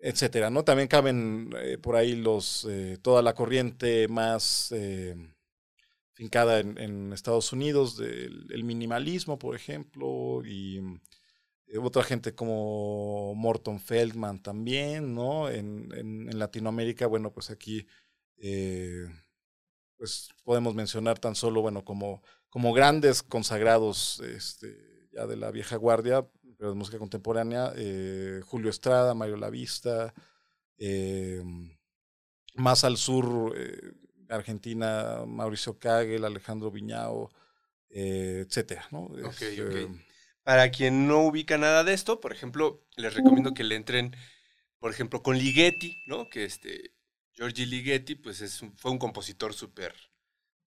etcétera, ¿no? También caben por ahí los toda la corriente más fincada en, Estados Unidos del el minimalismo, por ejemplo, y eh, otra gente como Morton Feldman también, ¿no? En, Latinoamérica, bueno, pues aquí eh, pues podemos mencionar tan solo, bueno, como, como grandes consagrados este, ya de la vieja guardia, pero de música contemporánea, eh, Julio Estrada, Mario Lavista, Eh, más al sur, Argentina, Mauricio Kagel, Alejandro Viñao, eh, etcétera, ¿no? Ok, ok. Para quien no ubica nada de esto, por ejemplo, les recomiendo que le entren, por ejemplo, con Ligeti, ¿no? Que este, Giorgi Ligeti, pues es un- fue un compositor súper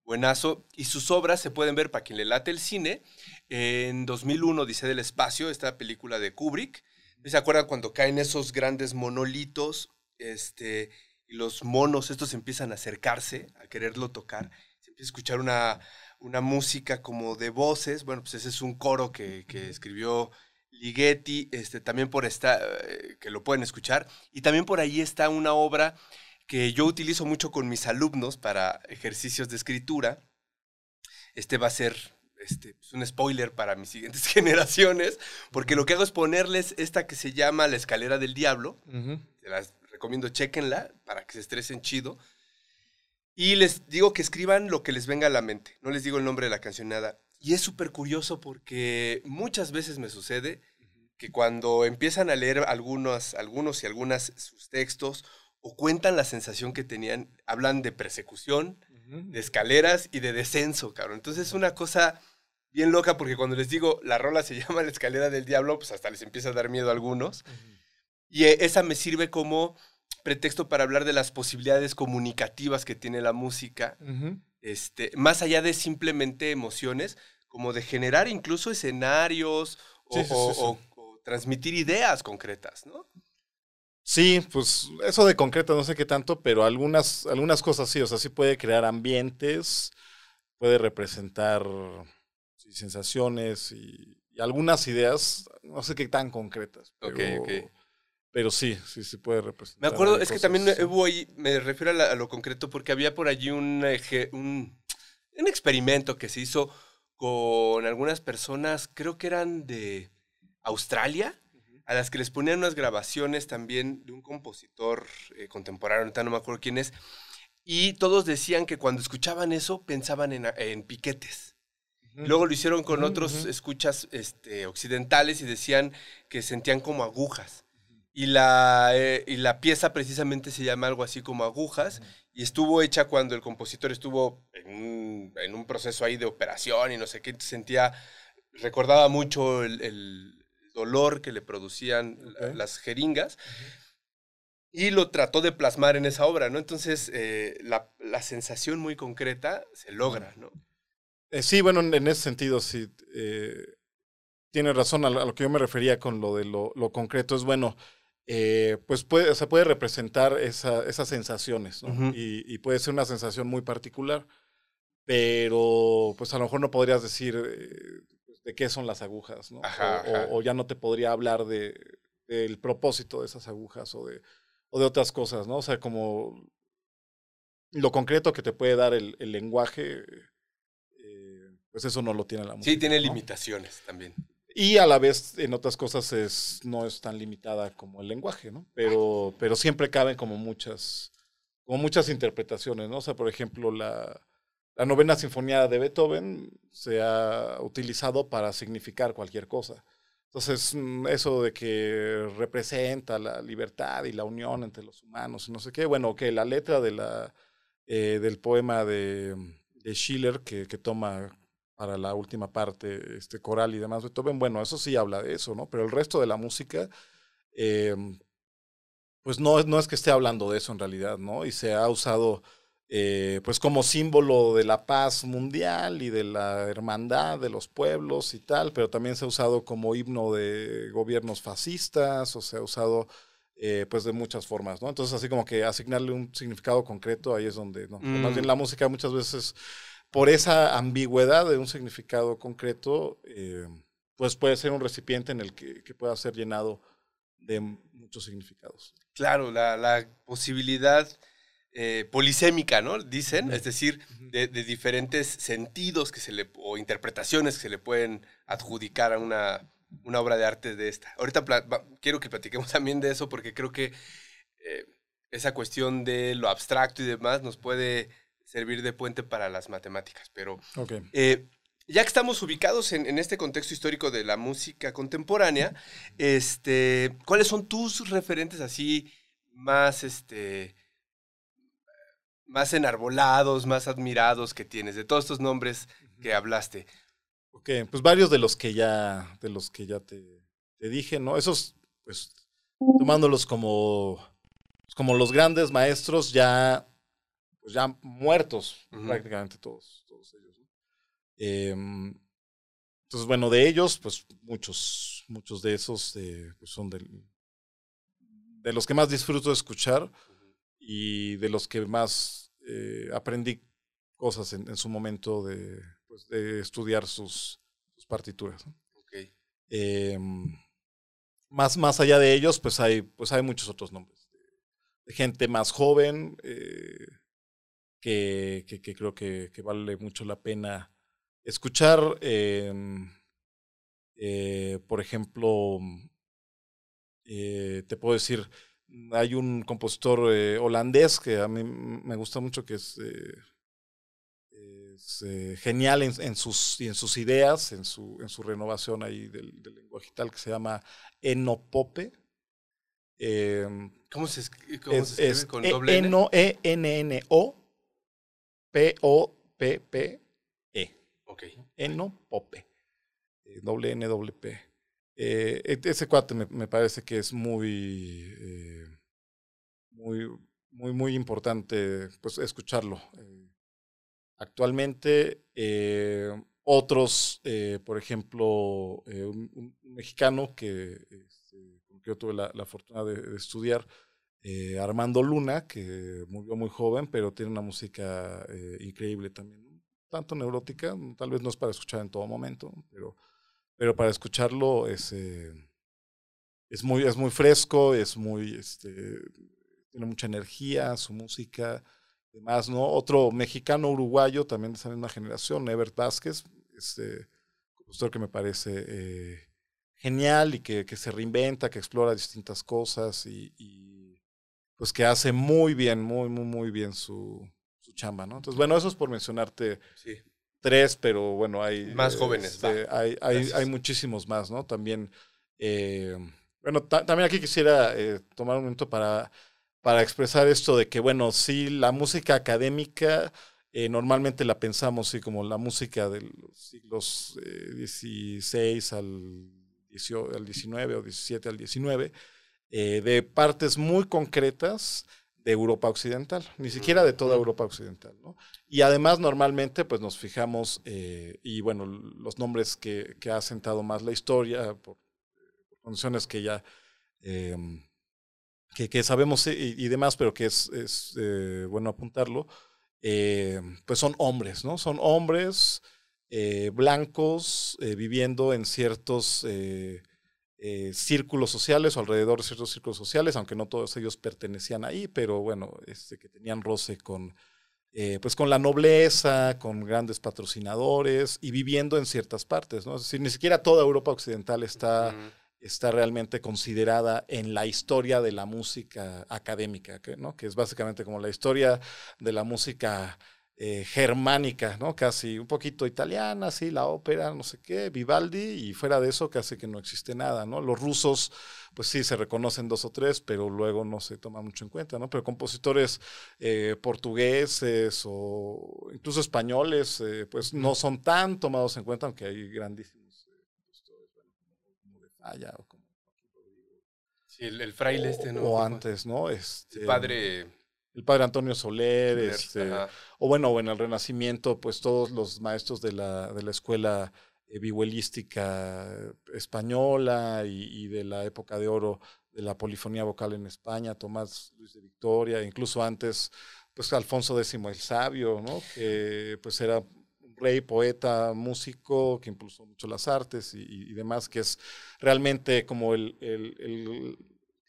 buenazo. Y sus obras se pueden ver, para quien le late el cine, en 2001, Dice del Espacio, esta película de Kubrick. ¿Se acuerdan cuando caen esos grandes monolitos? Este, y los monos estos empiezan a acercarse, a quererlo tocar. Se empieza a escuchar una, una música como de voces. Bueno, pues ese es un coro que, que escribió Ligeti, este, también por esta, eh, que lo pueden escuchar. Y también por ahí está una obra que yo utilizo mucho con mis alumnos para ejercicios de escritura. Este va a ser este, pues, un spoiler para mis siguientes [LAUGHS] generaciones, porque lo que hago es ponerles esta que se llama La escalera del diablo. Se las recomiendo, chequenla para que se estresen chido. Y les digo que escriban lo que les venga a la mente. No les digo el nombre de la canción, nada. Y es súper curioso porque muchas veces me sucede que cuando empiezan a leer algunos, algunos y algunas sus textos o cuentan la sensación que tenían, hablan de persecución, de escaleras y de descenso, cabrón. Entonces es una cosa bien loca porque cuando les digo la rola se [LAUGHS] llama La escalera del diablo, pues hasta les empieza a dar miedo a algunos. Y eh, esa me sirve como pretexto para hablar de las posibilidades comunicativas que tiene la música, este, más allá de simplemente emociones, como de generar incluso escenarios o, Sí, sí, sí, o- sí. o- o transmitir ideas concretas, ¿no? Sí, pues eso de concreto no sé qué tanto, pero algunas, algunas cosas sí, o sea, sí puede crear ambientes, puede representar sí, sensaciones y, y algunas ideas, no sé qué tan concretas. Ok, Pero, ok. Pero sí, sí, sí puede Me representar. acuerdo, ahí es que también sí. hubo ahí, me refiero a, la- a lo concreto, porque había por allí un, eje- un, un experimento que se hizo con algunas personas, creo que eran de Australia, a las que les ponían unas grabaciones también de un compositor eh, contemporáneo, ahorita no me acuerdo quién es, y todos decían que cuando escuchaban eso pensaban en, en piquetes. Luego lo hicieron con Ujú, otros escuchas este, occidentales y decían que sentían como agujas. Y la, eh, y la pieza precisamente se llama algo así como agujas y estuvo hecha cuando el compositor estuvo en un, en un proceso ahí de operación y no sé qué, sentía, recordaba mucho el, el dolor que le producían la- Ok. las jeringas y lo trató de plasmar en esa obra, ¿no? Entonces, eh, la, la sensación muy concreta se logra, ¿no? Eh, sí, bueno, en, ese sentido, sí. Eh, tiene razón a lo, a lo que yo me refería con lo de lo, lo concreto. Es bueno, eh, pues puede, se puede representar esa- esas sensaciones, ¿no? Y, y puede ser una sensación muy particular, pero pues a lo mejor no podrías decir eh, pues, de qué son las agujas, ¿no? Ajá, o, o- o ya no te podría hablar de, del propósito de esas agujas o de, o de otras cosas, ¿no? O sea, como lo concreto que te puede dar el, el lenguaje, eh, pues eso no lo tiene la música. Sí, tiene ¿no? limitaciones también. Y a la vez, en otras cosas, es, no es tan limitada como el lenguaje, ¿no? Pero, pero siempre caben como muchas, como muchas interpretaciones, ¿no? O sea, por ejemplo, la, la novena sinfonía de Beethoven se ha utilizado para significar cualquier cosa. Entonces, mm, eso de que representa la libertad y la unión entre los humanos y no sé qué, bueno, que la letra de la, eh, del poema de, de Schiller que, que toma para la última parte, este coral y demás, Beethoven, bueno, eso sí habla de eso, ¿no? Pero el resto de la música, eh, pues no, es- no es que esté hablando de eso en realidad, ¿no? Y se ha usado, eh, pues como símbolo de la paz mundial y de la hermandad de los pueblos y tal, pero también se ha usado como himno de gobiernos fascistas, o se ha usado, eh, pues de muchas formas, ¿no? Entonces, así como que asignarle un significado concreto, ahí es donde, ¿no? Mm. Más bien la música muchas veces por esa ambigüedad de un significado concreto, eh, pues puede ser un recipiente en el que, que pueda ser llenado de muchos significados. Claro, la, la posibilidad eh, polisémica, ¿no? Dicen, es decir, de, de diferentes sentidos que se le, o interpretaciones que se le pueden adjudicar a una, una obra de arte de esta. Ahorita quiero que platiquemos [LAUGHS] también de eso porque creo que eh, esa cuestión de lo abstracto y demás nos puede servir de puente para las matemáticas, pero Ok. eh, ya que estamos ubicados en, en este contexto histórico de la música contemporánea, este, ¿cuáles son tus referentes así más, este, más enarbolados, más admirados que tienes, de todos estos nombres que hablaste? Ok, pues varios de los que ya, de los que ya te, te dije, ¿no? Esos, pues, tomándolos como, pues, como los grandes maestros ya, pues ya muertos, prácticamente todos, todos ellos. ¿no? Em, entonces, bueno, de ellos, pues muchos, muchos de esos eh, pues, son del- de los que más disfruto de escuchar y de los que más eh, aprendí cosas en, en su momento de, pues, de estudiar sus, sus partituras. Em, más, más allá de ellos, pues hay, pues hay muchos otros nombres. De, de gente más joven eh, que, que- que creo que, que vale mucho la pena escuchar. em, eh, por ejemplo, eh, te puedo decir, hay un compositor eh, holandés que a mí me gusta mucho, que es, eh, es, eh, genial en, en sus, y en sus ideas, en su, en su renovación ahí del, del lenguaje tal, que se llama Eno Pope. Em, ¿Cómo se, esc- cómo es, se escribe es con E- doble N? E-N-N-O, P-O-P-P-E. Ok. Eno Pope. eh, doble N, doble P. Eh, e- ese cuate me, me parece que es muy, eh, muy, muy, muy importante pues, escucharlo. Eh, actualmente, otros, por ejemplo, un, un mexicano que, este, con que yo tuve la, la fortuna de, de estudiar, eh, Armando Luna, que murió muy joven, pero tiene una música eh, increíble también. Tanto neurótica, tal vez no es para escuchar en todo momento, pero, pero para escucharlo es, eh, es, muy, es muy fresco, es muy, este, tiene mucha energía, su música, demás, ¿no? Otro mexicano uruguayo, también de esa misma generación, Evert Vázquez, este compositor que me parece genial y que, que, se reinventa, que explora distintas cosas y, pues que hace muy bien, muy, muy, muy bien su, su chamba, ¿no? Entonces, bueno, eso es por mencionarte Sí. tres, pero bueno, hay... Más jóvenes, este, hay, hay, hay muchísimos más, ¿no? También, eh, bueno, ta- también aquí quisiera eh, tomar un momento para, para expresar esto de que, bueno, sí, la música académica eh, normalmente la pensamos, sí, como la música de los siglos eh, XVI al, 18 al 19 o 17 al 19, eh, de partes muy concretas de Europa Occidental, ni siquiera de toda Europa Occidental, ¿no? Y además normalmente pues nos fijamos, eh, y bueno, los nombres que, que, ha sentado más la historia, por, por condiciones que ya, eh, que, que, sabemos y, y, demás, pero que es, es bueno apuntarlo, pues son hombres, ¿no? Son hombres blancos viviendo en ciertos eh, círculos sociales o alrededor de ciertos círculos sociales, aunque no todos ellos pertenecían ahí, pero bueno, este, que tenían roce con, eh, pues con la nobleza, con grandes patrocinadores y viviendo en ciertas partes, ¿no? Es decir, ni siquiera toda Europa occidental está, uh -huh. está realmente considerada en la historia de la música académica, ¿no? Que es básicamente como la historia de la música eh, germánica, ¿no? Casi un poquito italiana, sí, la ópera, no sé qué, Vivaldi, y fuera de eso casi que no existe nada, ¿no? Los rusos, pues sí, se reconocen dos o tres, pero luego no se toma mucho en cuenta, ¿no? Pero compositores eh, portugueses o incluso españoles, eh, pues no son tan tomados en cuenta, aunque hay grandísimos eh, compositores, bueno, como de Falla o como... Sí, el, el fraile este, ¿no? O antes, ¿no? Este, el padre el padre Antonio Soler, Soler este, o bueno, en el Renacimiento, pues todos los maestros de la, de la escuela eh, vihuelística española y, y, de la época de oro de la polifonía vocal en España, Tomás Luis de Victoria, incluso antes, pues Alfonso X el Sabio, ¿no? que pues era un rey, poeta, músico, que impulsó mucho las artes y, y demás, que es realmente como el, el, el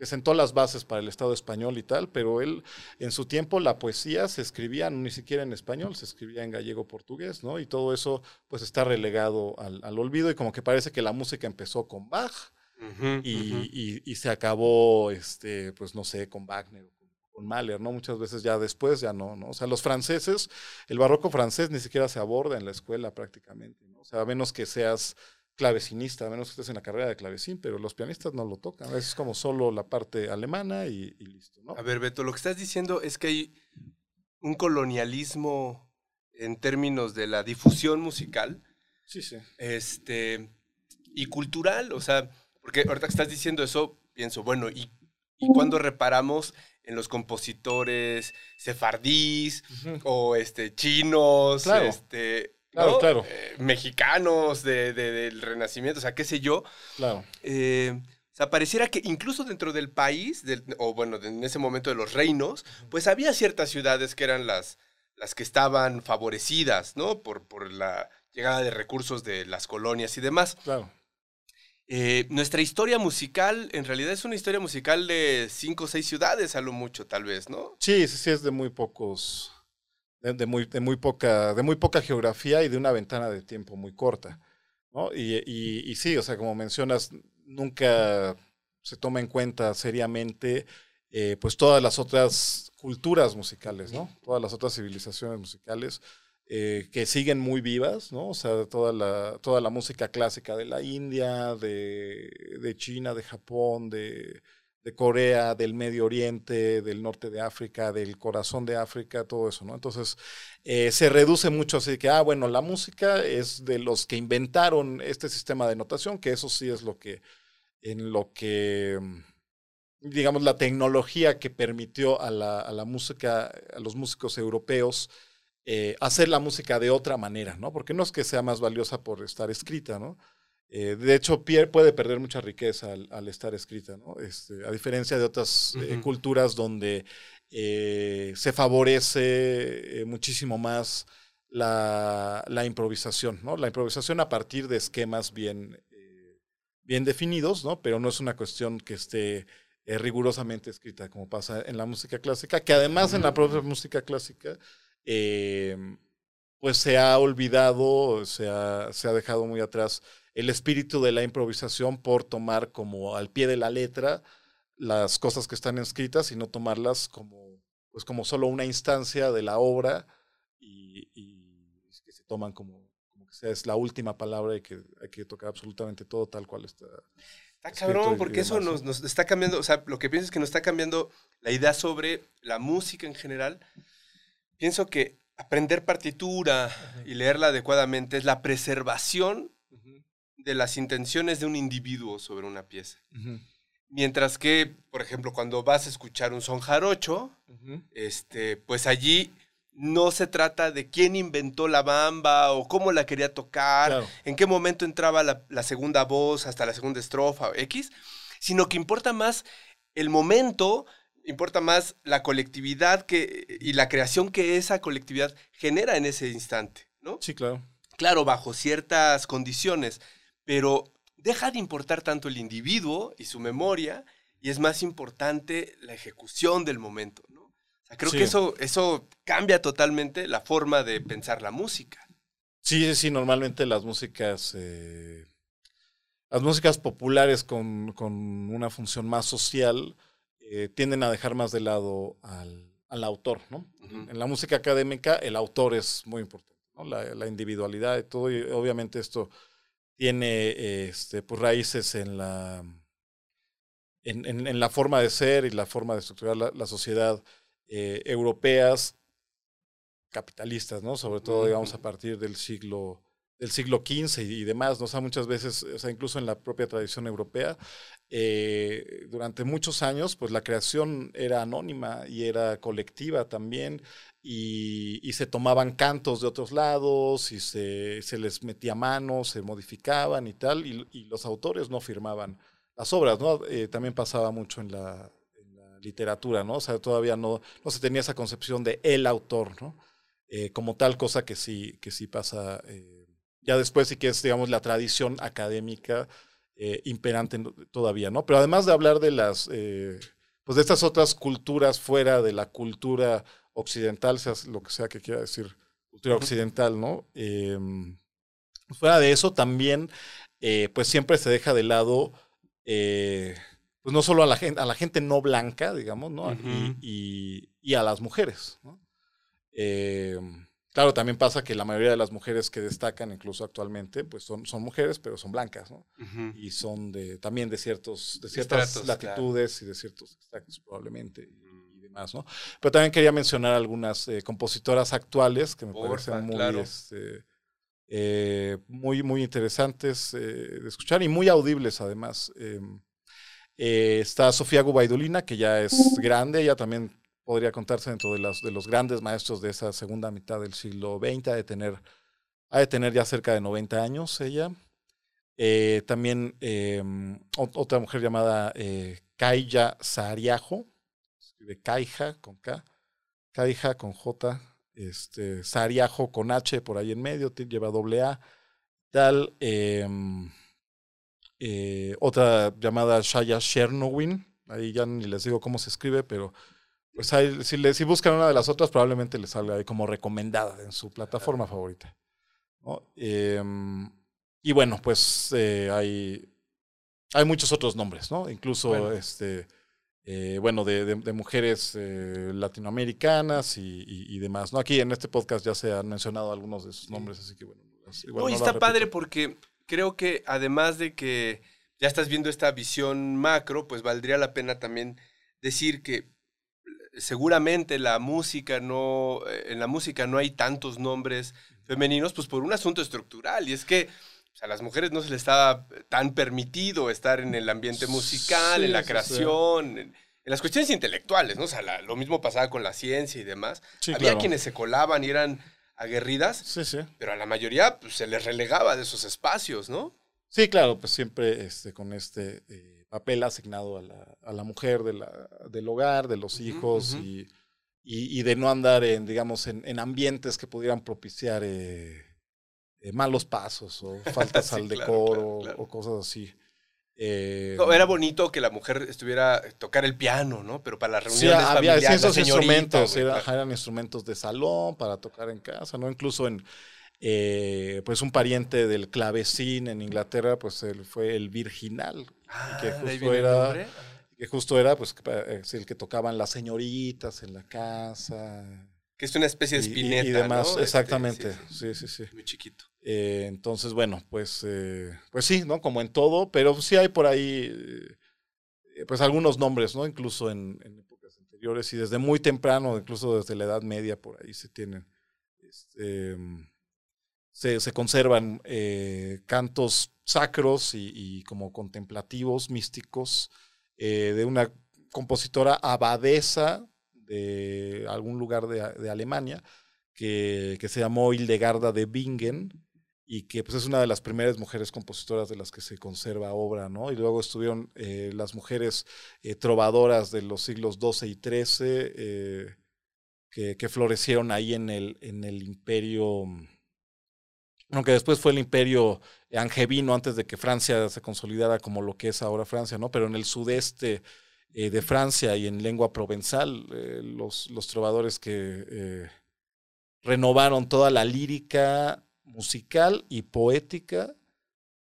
que sentó las bases para el Estado español y tal, pero él en su tiempo la poesía se escribía ni siquiera en español, se escribía en gallego portugués, ¿no? Y todo eso pues está relegado al, al olvido y como que parece que la música empezó con Bach uh -huh, y, uh -huh. y, y, se acabó, este, pues no sé, con Wagner o con, con Mahler, ¿no? Muchas veces ya después ya no, ¿no? O sea, los franceses, el barroco francés ni siquiera se aborda en la escuela prácticamente, ¿no? O sea, a menos que seas clavecinista, a menos que estés en la carrera de clavecín, pero los pianistas no lo tocan. Es como solo la parte alemana y, y listo, ¿no? A ver, Beto, lo que estás diciendo es que hay un colonialismo en términos de la difusión musical Sí, sí. este, y cultural. O sea, porque ahorita que estás diciendo eso, pienso, bueno, ¿y, y cuándo reparamos en los compositores sefardís Ujú. o este, chinos, Claro. este, Claro, ¿no? claro. Eh, mexicanos de- de- del Renacimiento, o sea, qué sé yo? Claro. Eh, o sea, pareciera que incluso dentro del país, del- o bueno, en ese momento de los reinos, pues había ciertas ciudades que eran las, las que estaban favorecidas, ¿no? Por, por la llegada de recursos de las colonias y demás. Claro. Eh, nuestra historia musical, en realidad es una historia musical de cinco o seis ciudades, a lo mucho, tal vez, ¿no? Sí, sí, sí, es de muy pocos, de, muy, de muy poca, de muy poca geografía y de una ventana de tiempo muy corta, ¿no? Y, y, y sí, o sea, como mencionas, nunca se toma en cuenta seriamente, eh, pues todas las otras culturas musicales, ¿no? Todas las otras civilizaciones musicales eh, que siguen muy vivas, ¿no? O sea, toda la, toda la música clásica de la India, de, de China, de Japón, de, de Corea, del Medio Oriente, del norte de África, del corazón de África, todo eso, ¿no? Entonces, eh, se reduce mucho así que, ah, bueno, la música es de los que inventaron este sistema de notación, que eso sí es lo que, en lo que, mm, digamos, la tecnología que permitió a la, a la música, a los músicos europeos, eh, hacer la música de otra manera, ¿no? Porque no es que sea más valiosa por estar escrita, ¿no? Eh, de hecho, Pierre puede perder mucha riqueza al, al estar escrita, ¿no? Este, a diferencia de otras eh, culturas donde eh, se favorece muchísimo más la, la improvisación, ¿no? La improvisación a partir de esquemas bien, bien definidos, ¿no? Pero no es una cuestión que esté rigurosamente escrita, como pasa en la música clásica, que además en la propia música clásica, pues se ha olvidado, se ha, se ha dejado muy atrás el espíritu de la improvisación por tomar como al pie de la letra las cosas que están escritas y no tomarlas como, pues como solo una instancia de la obra y, y que se toman como, como que sea es la última palabra y que hay que tocar absolutamente todo tal cual está. Está cabrón, porque eso nos está cambiando, o sea, lo que pienso es que nos está cambiando la idea sobre la música en general. Pienso que aprender partitura y leerla adecuadamente es la preservación de las intenciones de un individuo sobre una pieza. Mientras que, por ejemplo, cuando vas a escuchar un son jarocho, este, pues allí no se trata de quién inventó la bamba o cómo la quería tocar, Claro. en qué momento entraba la, la segunda voz hasta la segunda estrofa o X, sino que importa más el momento, importa más la colectividad que, y la creación que esa colectividad genera en ese instante, ¿no? Sí, claro. Claro, bajo ciertas condiciones, pero deja de importar tanto el individuo y su memoria y es más importante la ejecución del momento, ¿no? O sea, creo Sí. que eso, eso cambia totalmente la forma de pensar la música. Sí, sí, normalmente las músicas, eh, las músicas populares con, con una función más social eh, tienden a dejar más de lado al, al autor, ¿no? En la música académica el autor es muy importante, ¿no? La, la individualidad y todo, y obviamente esto tiene este, pues, raíces en la, en, en- en la forma de ser y la forma de estructurar la, la sociedad eh, europeas capitalistas, ¿no? Sobre todo, digamos, a partir del siglo del siglo XV y, demás, ¿no? O sea, muchas veces, o sea, incluso en la propia tradición europea, eh, durante muchos años, pues la creación era anónima y era colectiva también, y, se tomaban cantos de otros lados, y se, se les metía mano, se modificaban y tal, y, los autores no firmaban las obras, ¿no? Eh, también pasaba mucho en la, literatura, ¿no? O sea, todavía no, no se tenía esa concepción de el autor, ¿no? Eh, como tal cosa que sí, que sí pasa ya después sí que es, digamos, la tradición académica eh, imperante todavía, ¿no? Pero además de hablar de las, eh, pues de estas otras culturas fuera de la cultura occidental, sea lo que sea que quiera decir cultura occidental, ¿no? Eh, fuera de eso también, eh, pues siempre se deja de lado, pues no solo a la gente, a la gente no blanca, digamos, ¿no? Y- y a las mujeres, ¿no? Eh, Claro, también pasa que la mayoría de las mujeres que destacan, incluso actualmente, pues son, son mujeres, pero son blancas, ¿no? Y son de, también de, ciertos, de ciertas Estratos, latitudes y de ciertos extractos probablemente y, y demás, ¿no? Pero también quería mencionar algunas eh, compositoras actuales que me Porfa, parecen muy, claro. este, eh, muy, muy interesantes eh, de escuchar y muy audibles además. Eh, eh, está Sofía Gubaidulina, que ya es grande, ella también podría contarse dentro de, los grandes maestros de esa segunda mitad del siglo XX, ha de tener, ha tener ya cerca de 90 años ella. Eh, también eh, ot- otra mujer llamada eh, Kaija Sariajo, escribe Kaija con K, Kaija con J, este, Sariajo con H por ahí en medio, lleva doble A, tal. em, eh, otra llamada Shaya Chernowin, ahí ya ni les digo cómo se escribe, pero pues ahí, si, le, si buscan una de las otras, probablemente les salga ahí como recomendada en su plataforma favorita. ¿no? Em, y bueno, pues eh, hay, hay muchos otros nombres, ¿no? Incluso Bueno. este. eh, bueno, de, de- de mujeres eh, latinoamericanas y, y- y demás. ¿no? Aquí en este podcast ya se han mencionado algunos de sus nombres, así que bueno. igual No, y no las está padre porque creo que además de que ya estás viendo esta visión macro, pues valdría la pena también decir que seguramente la música no, eh, en la música no hay tantos nombres femeninos, pues por un asunto estructural, y es que a las mujeres no se les estaba tan permitido estar en el ambiente musical, Sí, en la creación, en, en las cuestiones intelectuales, ¿no? O sea, la- lo mismo pasaba con la ciencia y demás. Sí, Había claro. quienes se colaban y eran aguerridas, Sí, sí. pero a la mayoría pues, se les relegaba de esos espacios, ¿no? Sí, claro, pues siempre este, con este eh, papel asignado a la, a la mujer de la, del hogar, de los hijos y, y- y de no andar en, digamos, en, en ambientes que pudieran propiciar eh, eh, malos pasos o [LAUGHS] faltas Sí, al decoro claro, claro. o cosas así. Eh, No, era bonito que la mujer estuviera tocar el piano, ¿no? Pero para las Sí, reuniones había sí, familiares, esos señorita, instrumentos, güey, era- claro. ajá, eran instrumentos de salón para tocar en casa, ¿no? Incluso en, eh, pues un pariente del clavecín en Inglaterra, pues él fue el virginal, Ah, que justo era- nombre. que justo era pues es el que tocaban las señoritas en la casa Que es una especie de y- espineta, y, demás, ¿no? Este, exactamente, sí, sí, sí, sí. Muy chiquito. Eh, entonces, bueno, pues, eh, pues sí, ¿no? Como en todo, pero sí hay por ahí, eh, pues algunos nombres, ¿no? Incluso en, en épocas anteriores y desde muy temprano, incluso desde la Edad Media, por ahí se tienen, este, se, se conservan eh, cantos sacros y, como contemplativos, místicos, eh, de una compositora abadesa de algún lugar de, Alemania, que, que se llamó Hildegarda de Bingen y que pues, es una de las primeras mujeres compositoras de las que se conserva obra, ¿no? Y luego estuvieron eh, las mujeres trovadoras de los siglos XII y XIII que, que florecieron ahí en el, en el imperio, aunque después fue el imperio angevino antes de que Francia se consolidara como lo que es ahora Francia, ¿no? Pero en el sudeste eh, de Francia y en lengua provenzal, eh, los, los trovadores que eh, renovaron toda la lírica musical y poética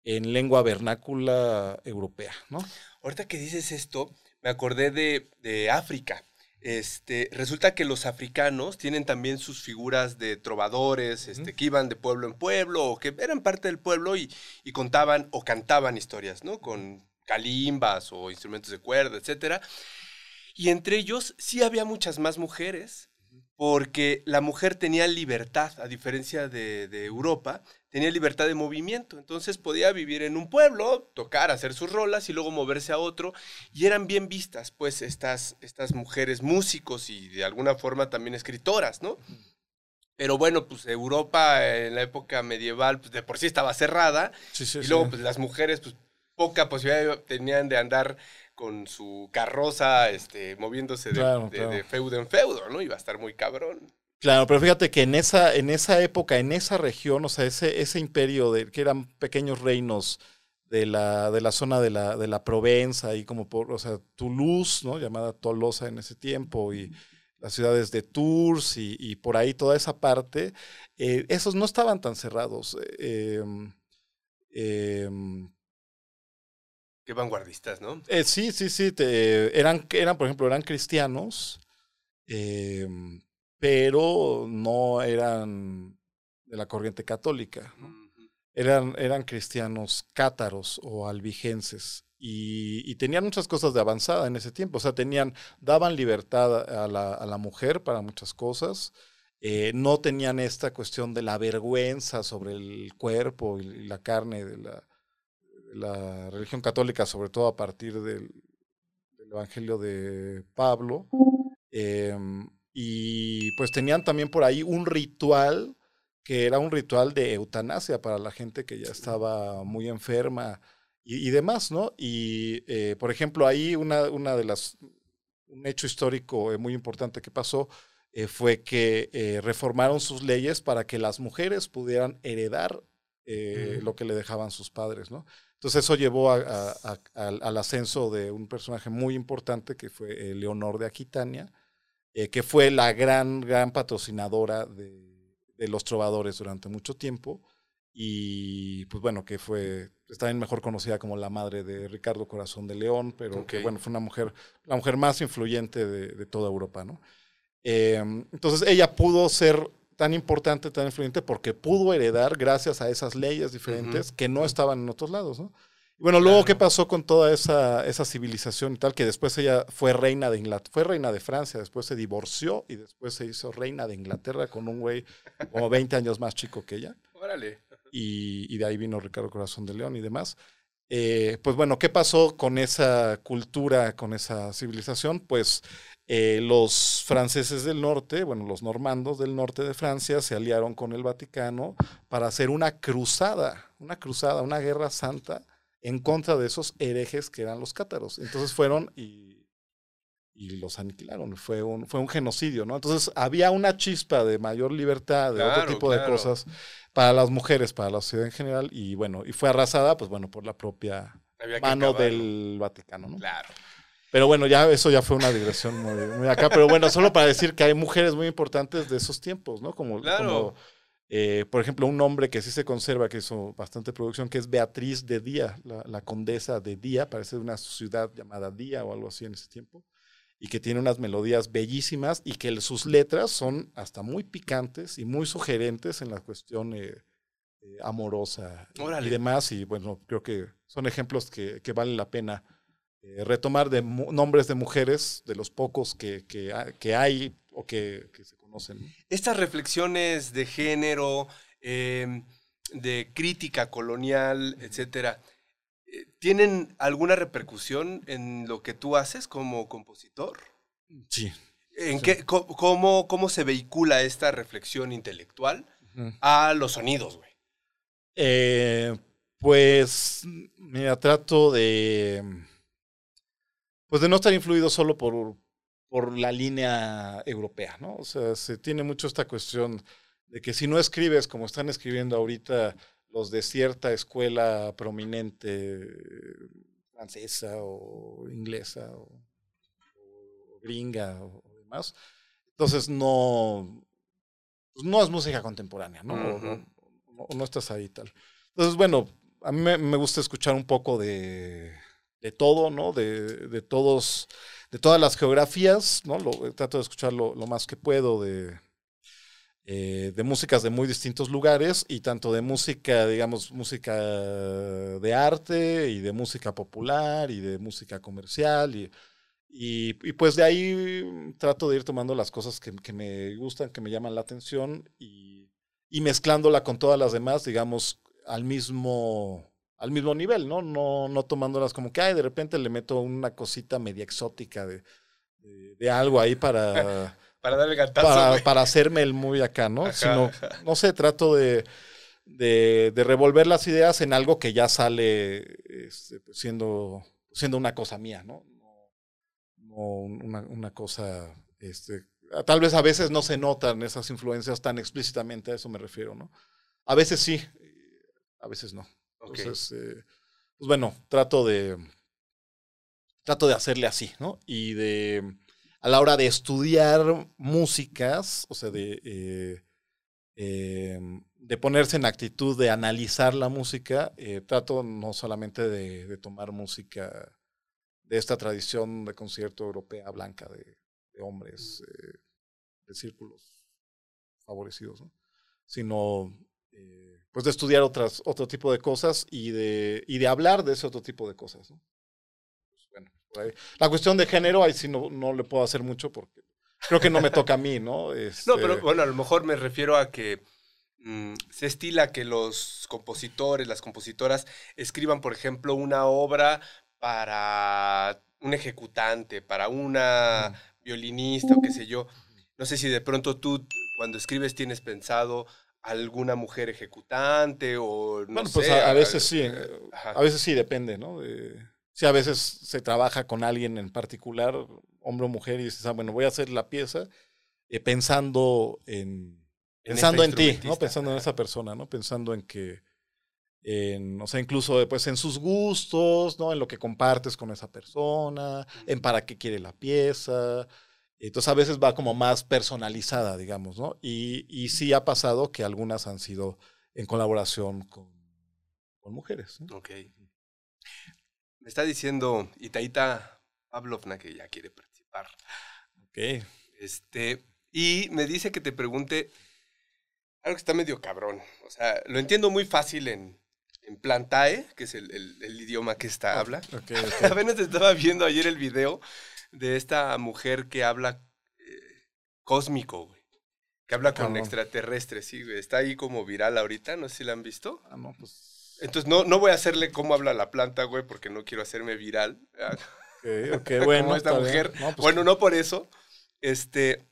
en lengua vernácula europea, ¿no? Ahorita que dices esto, me acordé de, de África. Este, resulta que los africanos tienen también sus figuras de trovadores, este, que iban de pueblo en pueblo, o que eran parte del pueblo y, y contaban o cantaban historias, ¿no? Con calimbas o instrumentos de cuerda, etcétera. Y entre ellos sí había muchas más mujeres, porque la mujer tenía libertad, a diferencia de, de Europa, tenía libertad de movimiento. Entonces podía vivir en un pueblo, tocar, hacer sus rolas y luego moverse a otro. Y eran bien vistas, pues, estas, estas mujeres músicos y de alguna forma también escritoras, ¿no? Pero bueno, pues Europa en la época medieval, pues de por sí estaba cerrada. Sí, sí, y sí. luego, pues las mujeres, pues poca posibilidad tenían de andar con su carroza, este, moviéndose de, Claro, de- claro. de feudo en feudo, ¿no? Iba a estar muy cabrón. Claro, pero fíjate que en esa, en esa época, en esa región, o sea, ese, ese imperio de que eran pequeños reinos de la, de la zona de la, de la Provenza y como por, o sea, Toulouse, ¿no? Llamada Tolosa en ese tiempo, y las ciudades de Tours y, y por ahí toda esa parte, eh, esos no estaban tan cerrados. eh, em, Qué vanguardistas, ¿no? eh, sí, sí, sí. te- eran, eran, por ejemplo, eran cristianos, eh, pero no eran de la corriente católica. Eran, eran cristianos cátaros o albigenses y, tenían muchas cosas de avanzada en ese tiempo. O sea, tenían, daban libertad a la, a la mujer para muchas cosas. Eh, no tenían esta cuestión de la vergüenza sobre el cuerpo y la carne de la, la religión católica, sobre todo a partir del, Evangelio de Pablo. Em, y pues tenían también por ahí un ritual que era un ritual de eutanasia para la gente que ya estaba muy enferma y, demás, ¿no? Y, eh, por ejemplo, ahí una, una de las, un hecho histórico eh, muy importante que pasó eh, fue que reformaron sus leyes para que las mujeres pudieran heredar lo que le dejaban sus padres, ¿no? Entonces eso llevó al ascenso de un personaje muy importante que fue Leonor de Aquitania, que fue la gran, gran patrocinadora de, de los trovadores durante mucho tiempo y pues bueno, que fue, está bien mejor conocida como la madre de Ricardo Corazón de León, pero que bueno, fue una mujer, la mujer más influyente de, toda Europa, ¿no? Em, entonces ella pudo ser tan importante, tan influyente, porque pudo heredar gracias a esas leyes diferentes que no estaban en otros lados, ¿no? Y bueno, luego, ¿qué pasó con toda esa, esa civilización y tal? Que después ella fue reina de Inglaterra, fue reina de Francia, después se divorció y después se hizo reina de Inglaterra con un güey como 20 años más chico que ella. Órale y, de ahí vino Ricardo Corazón de León y demás. Eh, pues bueno, ¿qué pasó con esa cultura, con esa civilización? Pues eh, los franceses del norte, bueno, los normandos del norte de Francia se aliaron con el Vaticano para hacer una cruzada, una cruzada, una guerra santa en contra de esos herejes que eran los cátaros. Entonces fueron y, y los aniquilaron. Fue un, fue un genocidio, ¿no? Entonces había una chispa de mayor libertad, de otro tipo de cosas para las mujeres, para la sociedad en general, y bueno, y fue arrasada, pues bueno, por la propia mano del Vaticano, ¿no? Claro. Pero bueno, ya eso ya fue una digresión muy, acá, pero bueno, solo para decir que hay mujeres muy importantes de esos tiempos, ¿no? Como, como eh, por ejemplo, un nombre que sí se conserva, que hizo bastante producción, que es Beatriz de Día, la, la condesa de Día, parece de una ciudad llamada Día o algo así en ese tiempo y que tiene unas melodías bellísimas y que sus letras son hasta muy picantes y muy sugerentes en la cuestión eh, eh, amorosa y demás. Y bueno, creo que son ejemplos que, que vale la pena eh, retomar de nombres de mujeres, de los pocos que, que, hay o que, se conocen. Estas reflexiones de género, em, de crítica colonial, etcétera, ¿tienen alguna repercusión en lo que tú haces como compositor? Sí. ¿En Qué, cómo, cómo, se vehicula esta reflexión intelectual a los sonidos, güey? Eh, pues, mira, trato de. Pues de no estar influido solo por, por la línea europea, ¿no? O sea, se tiene mucho esta cuestión de que si no escribes como están escribiendo ahorita los de cierta escuela prominente francesa o inglesa o, gringa o, demás. Entonces no, pues no es música contemporánea, ¿no? no, estás ahí tal. Entonces, bueno, a mí me, gusta escuchar un poco de, de todo, ¿no? De, de, todos, de todas las geografías, ¿no? Lo, trato de escuchar lo más que puedo de, eh, de músicas de muy distintos lugares y tanto de música, digamos, música de arte y de música popular y de música comercial y, y, pues de ahí trato de ir tomando las cosas que, que me gustan, que me llaman la atención y, y, mezclándola con todas las demás, digamos, al mismo, al mismo nivel, ¿no? No, no tomándolas como que, ay, de repente le meto una cosita media exótica de, de algo ahí para... [LAUGHS] Para darle gantazo. Para, hacerme el muy acá, ¿no? Sino, no sé, trato de, de, revolver las ideas en algo que ya sale este, pues, siendo, siendo una cosa mía, ¿no? No, una, una, cosa, este, tal vez a veces no se notan esas influencias tan explícitamente, a eso me refiero, ¿no? A veces sí, a veces no. Entonces, eh, pues bueno, trato de, trato de hacerle así, ¿no? Y de a la hora de estudiar músicas, o sea, de, eh, em, de ponerse en actitud de analizar la música, eh, trato no solamente de, tomar música de esta tradición de concierto europea blanca de, hombres, eh, de círculos favorecidos, ¿no? sino pues de estudiar otras, otro tipo de cosas y de, y de hablar de ese otro tipo de cosas. ¿no? Pues, bueno, ahí. La cuestión de género, ahí sí no, no le puedo hacer mucho porque creo que no me toca a mí, ¿no? [LAUGHS] No, Este, pero bueno, a lo mejor me refiero a que mm, se estila que los compositores, las compositoras, escriban, por ejemplo, una obra para un ejecutante, para una violinista o qué sé yo. No sé si de pronto tú, cuando escribes, tienes pensado alguna mujer ejecutante o no Bueno, pues sé, a, a veces sí, eh, ajá. a veces sí depende, ¿no? De- sí, a veces se trabaja con alguien en particular, hombre o mujer, y dices, ah, bueno, voy a hacer la pieza eh, pensando en, En pensando en ti, ¿no? Pensando en esa persona, ¿no? Pensando en que, en, o sea, incluso pues en sus gustos, ¿no? En lo que compartes con esa persona, en para qué quiere la pieza. Entonces a veces va como más personalizada, digamos, ¿no? Y, y sí ha pasado que algunas han sido en colaboración con, con mujeres. ¿no? Ok. Me está diciendo Itaita Pavlovna que ya quiere participar. Ok. Este, y me dice que te pregunte algo que está medio cabrón. O sea, lo entiendo muy fácil en, en Plantae, que es el, el- el idioma que esta habla. Ok, [LAUGHS] ok. Apenas estaba viendo ayer el video de esta mujer que habla eh, cósmico, güey. Que habla con Cabrón. extraterrestres, sí, güey. Está ahí como viral ahorita, no sé si la han visto. Ah, no, pues. Entonces no, no voy a hacerle cómo habla la planta, güey, porque no quiero hacerme viral. Ah, Ok, ok, [LAUGHS] bueno. como esta mujer. No, pues, bueno, no por eso. Este,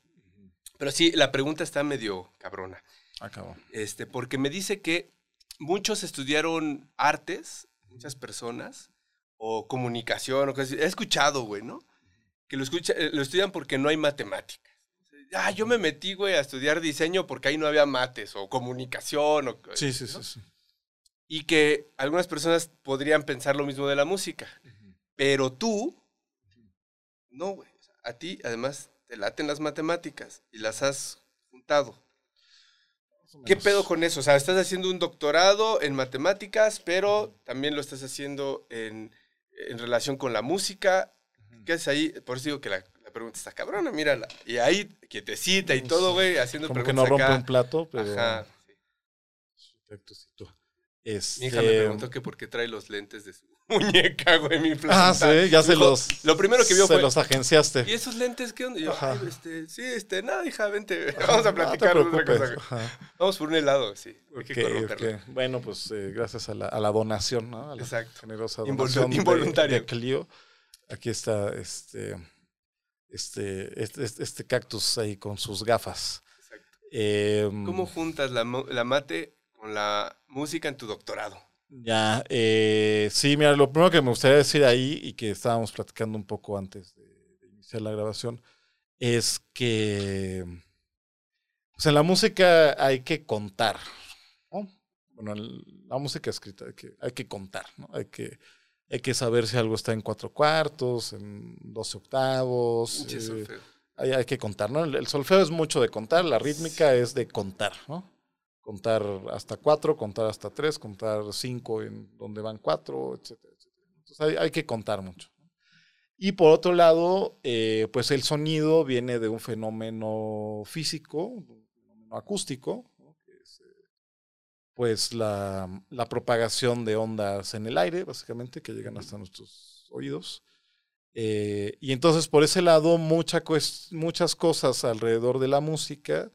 pero sí, la pregunta está medio cabrona. acabó. Este, porque me dice que muchos estudiaron artes, muchas personas, o comunicación, o cosas. He escuchado, güey, ¿no? Que lo, escucha, eh, lo estudian porque no hay matemáticas. Ah, yo me metí, güey, a estudiar diseño porque ahí no había mates, o comunicación, o... Sí, sí, ¿no? sí, sí. Y que algunas personas podrían pensar lo mismo de la música. Pero tú, no, güey. A ti, además, te laten las matemáticas y las has juntado. ¿Qué pedo con eso? O sea, estás haciendo un doctorado en matemáticas, pero también lo estás haciendo en, en relación con la música. ¿Qué haces ahí? Por eso digo que la, la pregunta está cabrona, mírala. Y ahí, quietecita y todo, güey, haciendo Como que no preguntas rompe acá. un plato, pero. Ajá. Tú. Mi Este, hija me preguntó que por qué trae los lentes de su [LAUGHS] muñeca, güey, mi Ah, planta. sí, ya se Dijo, los. Lo primero que vio se fue. los agenciaste. ¿Y esos lentes qué onda? Y yo, Ajá. "Ay, este, sí, este, nada, hija, vente. [LAUGHS] Vamos a No platicar de otra cosa. Ajá. Vamos por un helado, sí. Hay que Ok, corromperlo. ok. Bueno, pues eh, gracias a la, a la donación, ¿no? A la Exacto. generosa donación. De, Clio. Aquí está este, este, este, cactus ahí con sus gafas. Exacto. Em, ¿Cómo juntas la, la mate con la música en tu doctorado? Ya, eh, sí, mira, lo primero que me gustaría decir ahí y que estábamos platicando un poco antes de, de iniciar la grabación es que pues en la música hay que contar, ¿no? Bueno, en la música escrita hay que, hay que contar, ¿no? Hay que, hay que saber si algo está en cuatro cuartos, en doce octavos. Eh, hay, hay que contar, ¿no? El, el solfeo es mucho de contar, la rítmica es de contar, ¿no? Contar hasta cuatro, contar hasta tres, contar cinco en donde van cuatro, etcétera, etcétera. Entonces hay, hay que contar mucho. Y por otro lado, eh, pues el sonido viene de un fenómeno físico, un fenómeno acústico, ¿no? que es eh, pues la, la propagación de ondas en el aire, básicamente, que llegan hasta nuestros oídos. Eh, y entonces por ese lado mucha muchas cosas alrededor de la música,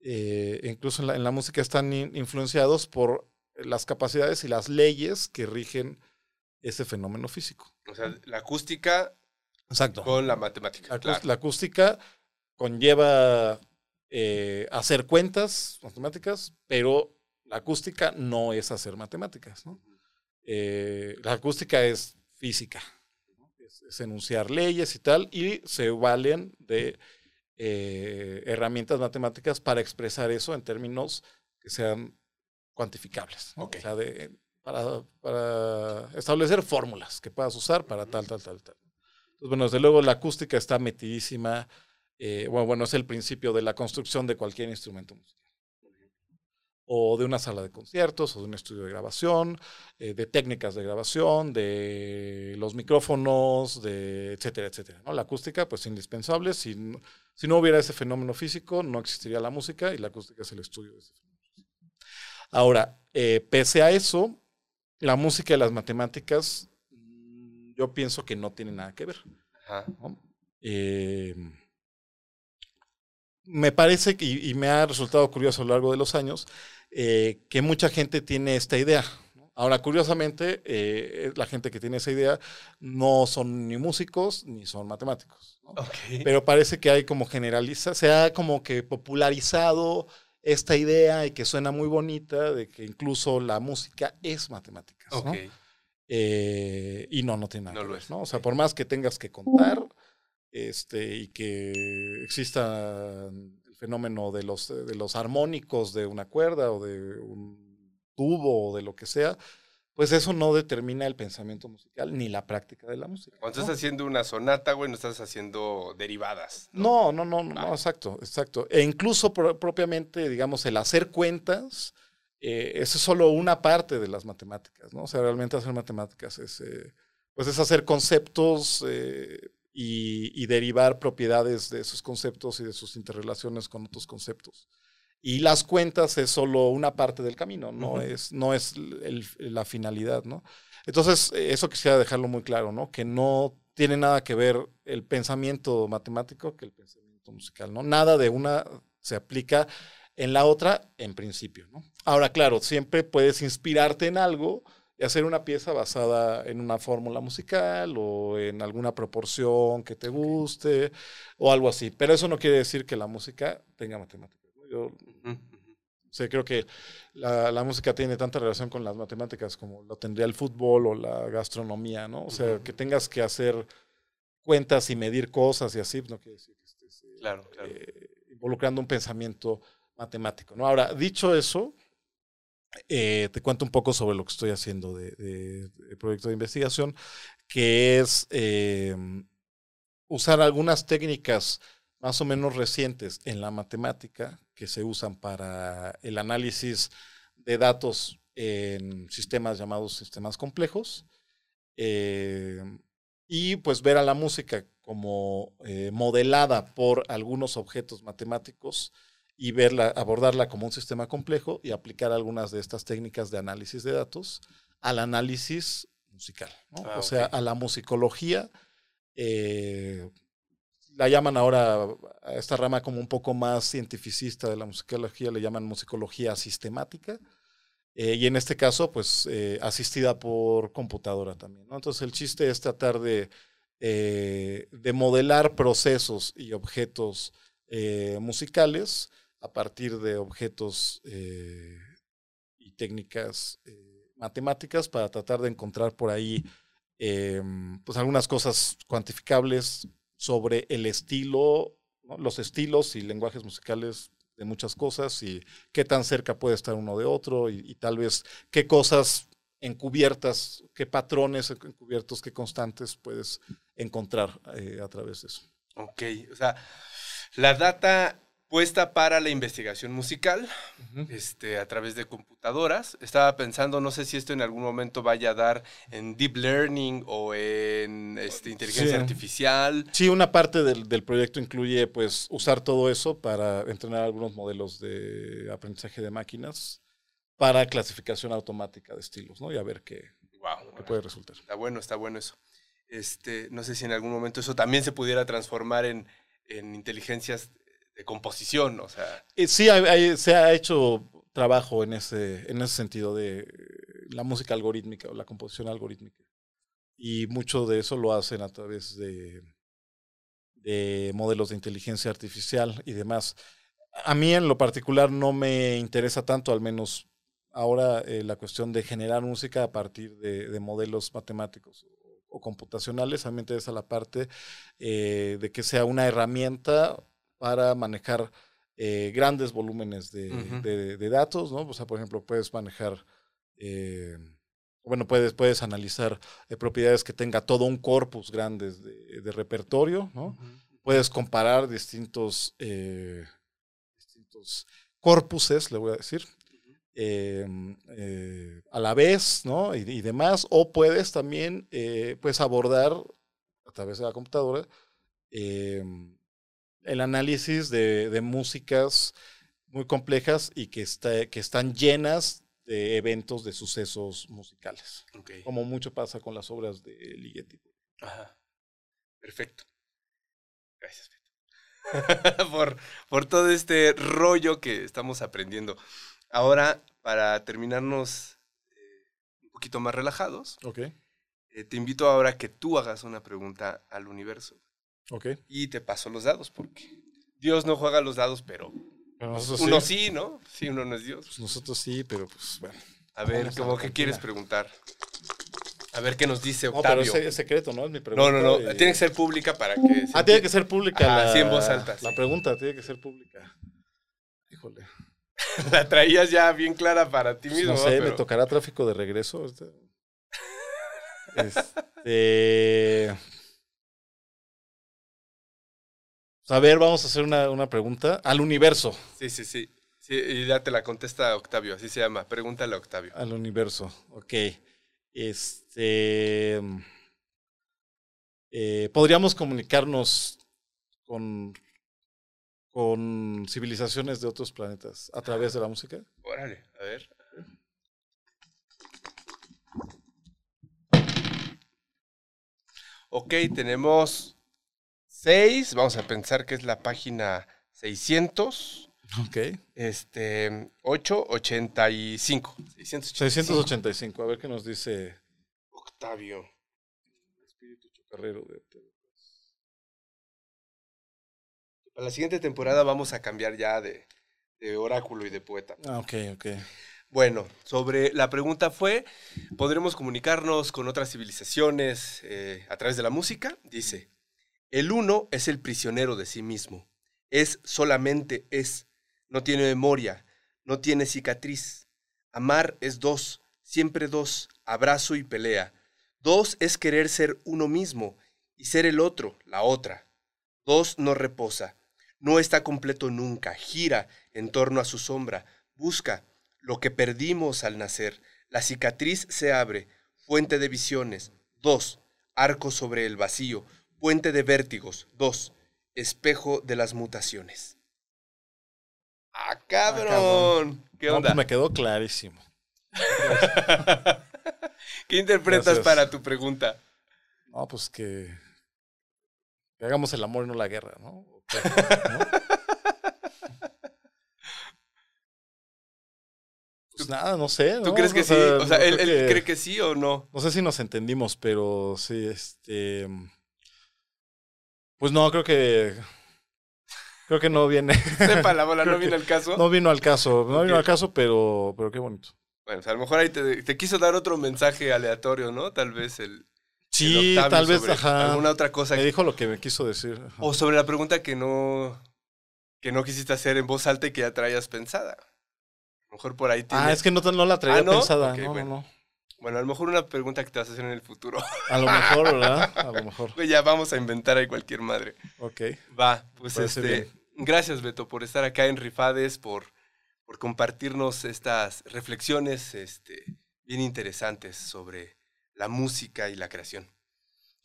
eh, incluso en la, en la música están in- influenciados por las capacidades y las leyes que rigen ese fenómeno físico. O sea, la acústica Exacto. con la matemática. La, acús- claro. la acústica conlleva eh, hacer cuentas matemáticas, pero la acústica no es hacer matemáticas. ¿no? Eh, la acústica es física, ¿no? es, es enunciar leyes y tal, y se valen de eh, herramientas matemáticas para expresar eso en términos que sean cuantificables. O sea, de- para, para establecer fórmulas que puedas usar para tal, tal, tal, tal. Entonces, bueno, desde luego la acústica está metidísima. eh, bueno, bueno, es el principio de la construcción de cualquier instrumento musical. O de una sala de conciertos, o de un estudio de grabación, eh, de técnicas de grabación, de los micrófonos, de etcétera, etcétera. ¿no? La acústica, pues indispensable. Si, Si no hubiera ese fenómeno físico, no existiría la música y la acústica es el estudio de ese fenómeno. Ahora, eh, pese a eso, la música y las matemáticas, mm, yo pienso que no tienen nada que ver. Ajá. ¿no? Eh, me parece que, y, y me ha resultado curioso a lo largo de los años, eh, que mucha gente tiene esta idea. Ahora, curiosamente, eh, la gente que tiene esa idea no son ni músicos ni son matemáticos. ¿no? Ok. Pero parece que hay como generaliza, se ha como que popularizado esta idea y que suena muy bonita de que incluso la música es matemáticas. ¿no? Ok. Eh, y no, no tiene nada No lo es, ¿no? O sea, por más que tengas que contar este, y que exista el fenómeno de los, de los armónicos de una cuerda o de un tubo o de lo que sea, pues eso no determina el pensamiento musical ni la práctica de la música. Cuando ¿no? estás haciendo una sonata, güey, no estás haciendo derivadas. No, no, no, no, Ah. no, exacto, exacto. E incluso pro- propiamente, digamos, el hacer cuentas, eh, eso es solo una parte de las matemáticas, ¿no? O sea, realmente hacer matemáticas es, eh, pues es hacer conceptos eh, y, y derivar propiedades de esos conceptos y de sus interrelaciones con otros conceptos. Y las cuentas es solo una parte del camino, no Ujú. es, no es el- la finalidad, ¿no? Entonces, eh, eso quisiera dejarlo muy claro, ¿no? Que no tiene nada que ver el pensamiento matemático que el pensamiento musical, ¿no? Nada de una se aplica en la otra en principio, ¿no? Ahora, claro, siempre puedes inspirarte en algo y hacer una pieza basada en una fórmula musical o en alguna proporción que te guste o algo así, pero eso no quiere decir que la música tenga matemáticas. ¿no? Yo Ujú, ujú. o sea, creo que la, la música tiene tanta relación con las matemáticas como lo tendría el fútbol o la gastronomía, ¿no? O sea, Ujú. que tengas que hacer cuentas y medir cosas y así, no quiere decir que estés eh, Claro, claro. eh, involucrando un pensamiento matemático, ¿no? Ahora, dicho eso, eh, te cuento un poco sobre lo que estoy haciendo de, proyecto de investigación, que es eh, usar algunas técnicas más o menos recientes en la matemática que se usan para el análisis de datos en sistemas llamados sistemas complejos eh, y pues ver a la música como modelada por algunos objetos matemáticos y verla, abordarla como un sistema complejo y aplicar algunas de estas técnicas de análisis de datos al análisis musical, ¿no? Ah, o sea, ok. a la musicología. eh, la llaman ahora a esta rama como un poco más cientificista de la musicología, le llaman musicología sistemática. eh, y en este caso, pues eh, asistida por computadora también. ¿no? Entonces el chiste es tratar de, eh, de modelar procesos y objetos eh, musicales a partir de objetos eh, y técnicas eh, matemáticas para tratar de encontrar por ahí eh, pues algunas cosas cuantificables sobre el estilo, los estilos y lenguajes musicales de muchas cosas y qué tan cerca puede estar uno de otro y, y tal vez qué cosas encubiertas, qué patrones encubiertos, qué constantes puedes encontrar eh, a través de eso. Ok, o sea, la data puesta para la investigación musical este, a través de computadoras. Estaba pensando, no sé si esto en algún momento vaya a dar en deep learning o en este, inteligencia Sí. artificial. Sí, una parte del, del proyecto incluye pues usar todo eso para entrenar algunos modelos de aprendizaje de máquinas para clasificación automática de estilos, ¿no? Y a ver qué, Wow, qué puede resultar. está bueno, está bueno eso. Este, no sé si en algún momento eso también se pudiera transformar en, en inteligencias de composición, o sea, Eh, sí, hay- hay- se ha hecho trabajo en ese, en ese sentido de la música algorítmica o la composición algorítmica. Y mucho de eso lo hacen a través de, de modelos de inteligencia artificial y demás. A mí en lo particular no me interesa tanto, al menos ahora, eh, la cuestión de generar música a partir de, de modelos matemáticos o computacionales. A mí me interesa la parte eh, de que sea una herramienta para manejar eh, grandes volúmenes de, Ujú. de- de datos, ¿no? O sea, por ejemplo, puedes manejar, eh, bueno, puedes, puedes analizar eh, propiedades que tenga todo un corpus grande de, de repertorio, ¿no? Puedes comparar distintos, distintos corpuses, le voy a decir, eh, eh, a la vez, ¿no? Y, y demás, o puedes también, eh, pues, abordar a través de la computadora, el análisis de, de músicas muy complejas y que, está, que están llenas de eventos, de sucesos musicales. Como mucho pasa con las obras de Ligeti. Ajá. Perfecto. Gracias, [LAUGHS] por, por todo este rollo que estamos aprendiendo. Ahora, para terminarnos eh, un poquito más relajados, Ok, eh, te invito ahora a que tú hagas una pregunta al universo. Ok. Y te paso los dados, porque Dios no juega los dados, pero Pero nosotros uno sí. sí, ¿no? Sí, uno no es Dios. Pues nosotros sí, pero pues bueno. A ver, Vamos a ¿cómo la que quieres preguntar? A ver qué nos dice No, pero Octavio. es, es secreto, ¿no? Es mi pregunta. no, no, no. y- Tiene que ser pública para que. se Ah, tiene que ser pública Ajá, la, sí, en voz alta, la sí. pregunta, tiene que ser pública. Híjole. [LAUGHS] La traías ya bien clara para ti Pues mismo. no sé, me tocará tráfico de regreso. Este... [LAUGHS] A ver, vamos a hacer una, una pregunta al universo. Sí, sí, sí. Sí, y ya te la contesta Octavio, así se llama. Pregúntale a Octavio. Al universo, ok. Este. eh, ¿Podríamos comunicarnos con, con civilizaciones de otros planetas a través de la música? Órale, a ver. Ok, tenemos seis. Vamos a pensar que es la página 600. Ok. Este, 885. 685. 685, a ver qué nos dice Octavio. Espíritu Chocarrero de Para la siguiente temporada vamos a cambiar ya de, de oráculo y de poeta. Ah, ok, ok. Bueno, sobre la pregunta fue, ¿podremos comunicarnos con otras civilizaciones eh, a través de la música? Dice, el uno es el prisionero de sí mismo, es solamente es, no tiene memoria, no tiene cicatriz. Amar es dos, siempre dos, abrazo y pelea. Dos es querer ser uno mismo y ser el otro, la otra. Dos no reposa, no está completo nunca, gira en torno a su sombra, busca lo que perdimos al nacer. La cicatriz se abre, fuente de visiones. Dos, arco sobre el vacío, puente de vértigos. Dos, espejo de las mutaciones. ¡Ah, cabrón! cabrón. ¿Qué No, onda? pues me quedó clarísimo. [LAUGHS] ¿Qué interpretas Gracias. para tu pregunta? No, pues que, que hagamos el amor y no la guerra, ¿no? ¿No? [LAUGHS] Pues nada, no sé. ¿Tú ¿no? crees que O sí? O sea, ¿él, creo él que- cree que sí o no? No sé si nos entendimos, pero sí, este. Pues no, creo que. Creo que no viene. [LAUGHS] Sepa la bola, no viene que al caso. No vino al caso. No vino al caso, pero, pero qué bonito. Bueno, o sea, a lo mejor ahí te, te quiso dar otro mensaje aleatorio, ¿no? Tal vez el. Sí, tal vez, ajá. Alguna otra cosa. Me que- dijo lo que me quiso decir. ajá. O sobre la pregunta que no. que no quisiste hacer en voz alta y que ya traías pensada. A lo mejor por ahí tiene. Ah, es que no, no la traía Ah, ¿no? pensada. No, bueno. no, no. Bueno, a lo mejor una pregunta que te vas a hacer en el futuro. A lo mejor, ¿verdad? A lo mejor. [LAUGHS] Pues ya vamos a inventar ahí cualquier madre. Ok. Va, pues Parece este. bien. Gracias, Beto, por estar acá en Rifades, por, por compartirnos estas reflexiones este, bien interesantes sobre la música y la creación.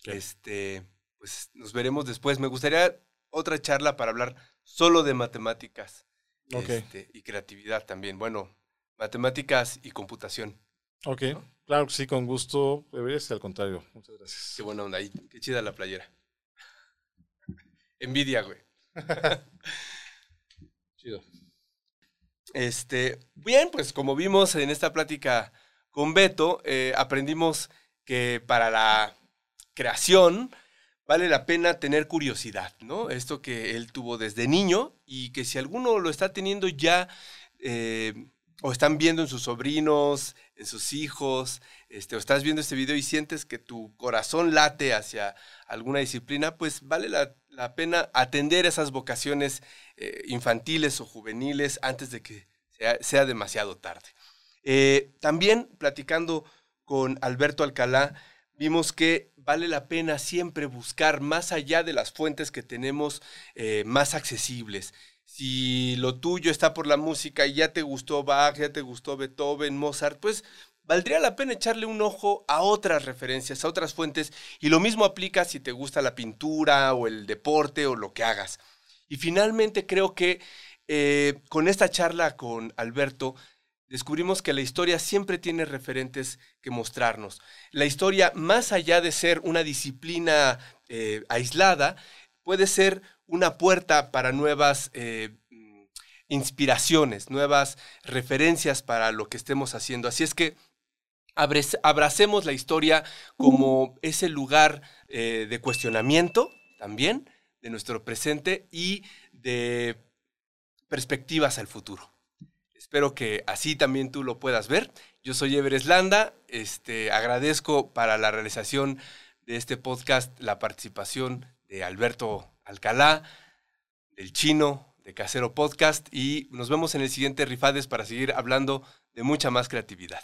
Sí. Este, pues nos veremos después. Me gustaría otra charla para hablar solo de matemáticas Ok. este, y creatividad también. Bueno, matemáticas y computación. Ok. Claro que sí, con gusto. Debería ser al contrario. Muchas gracias. Qué buena onda ahí. Qué chida la playera. [LAUGHS] Envidia, güey. [LAUGHS] Chido. Este, bien, pues como vimos en esta plática con Beto, eh, aprendimos que para la creación vale la pena tener curiosidad, ¿no? Esto que él tuvo desde niño y que si alguno lo está teniendo ya eh, o están viendo en sus sobrinos, en sus hijos, este, o estás viendo este video y sientes que tu corazón late hacia alguna disciplina, pues vale la, la pena atender esas vocaciones eh, infantiles o juveniles antes de que sea, demasiado tarde. Eh, también platicando con Alberto Alcalá, vimos que vale la pena siempre buscar más allá de las fuentes que tenemos eh, más accesibles. Si lo tuyo está por la música y ya te gustó Bach, ya te gustó Beethoven, Mozart, pues valdría la pena echarle un ojo a otras referencias, a otras fuentes, y lo mismo aplica si te gusta la pintura o el deporte o lo que hagas. Y finalmente creo que eh, con esta charla con Alberto descubrimos que la historia siempre tiene referentes que mostrarnos. La historia, más allá de ser una disciplina eh, aislada, puede ser una puerta para nuevas eh, inspiraciones, nuevas referencias para lo que estemos haciendo. Así es que abracemos la historia como ese lugar eh, de cuestionamiento también de nuestro presente y de perspectivas al futuro. Espero que así también tú lo puedas ver. Yo soy Everest Landa. Este, agradezco para la realización de este podcast la participación de Alberto Alcalá, del chino, de Casero Podcast y nos vemos en el siguiente Rifades para seguir hablando de mucha más creatividad.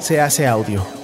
Se hace audio.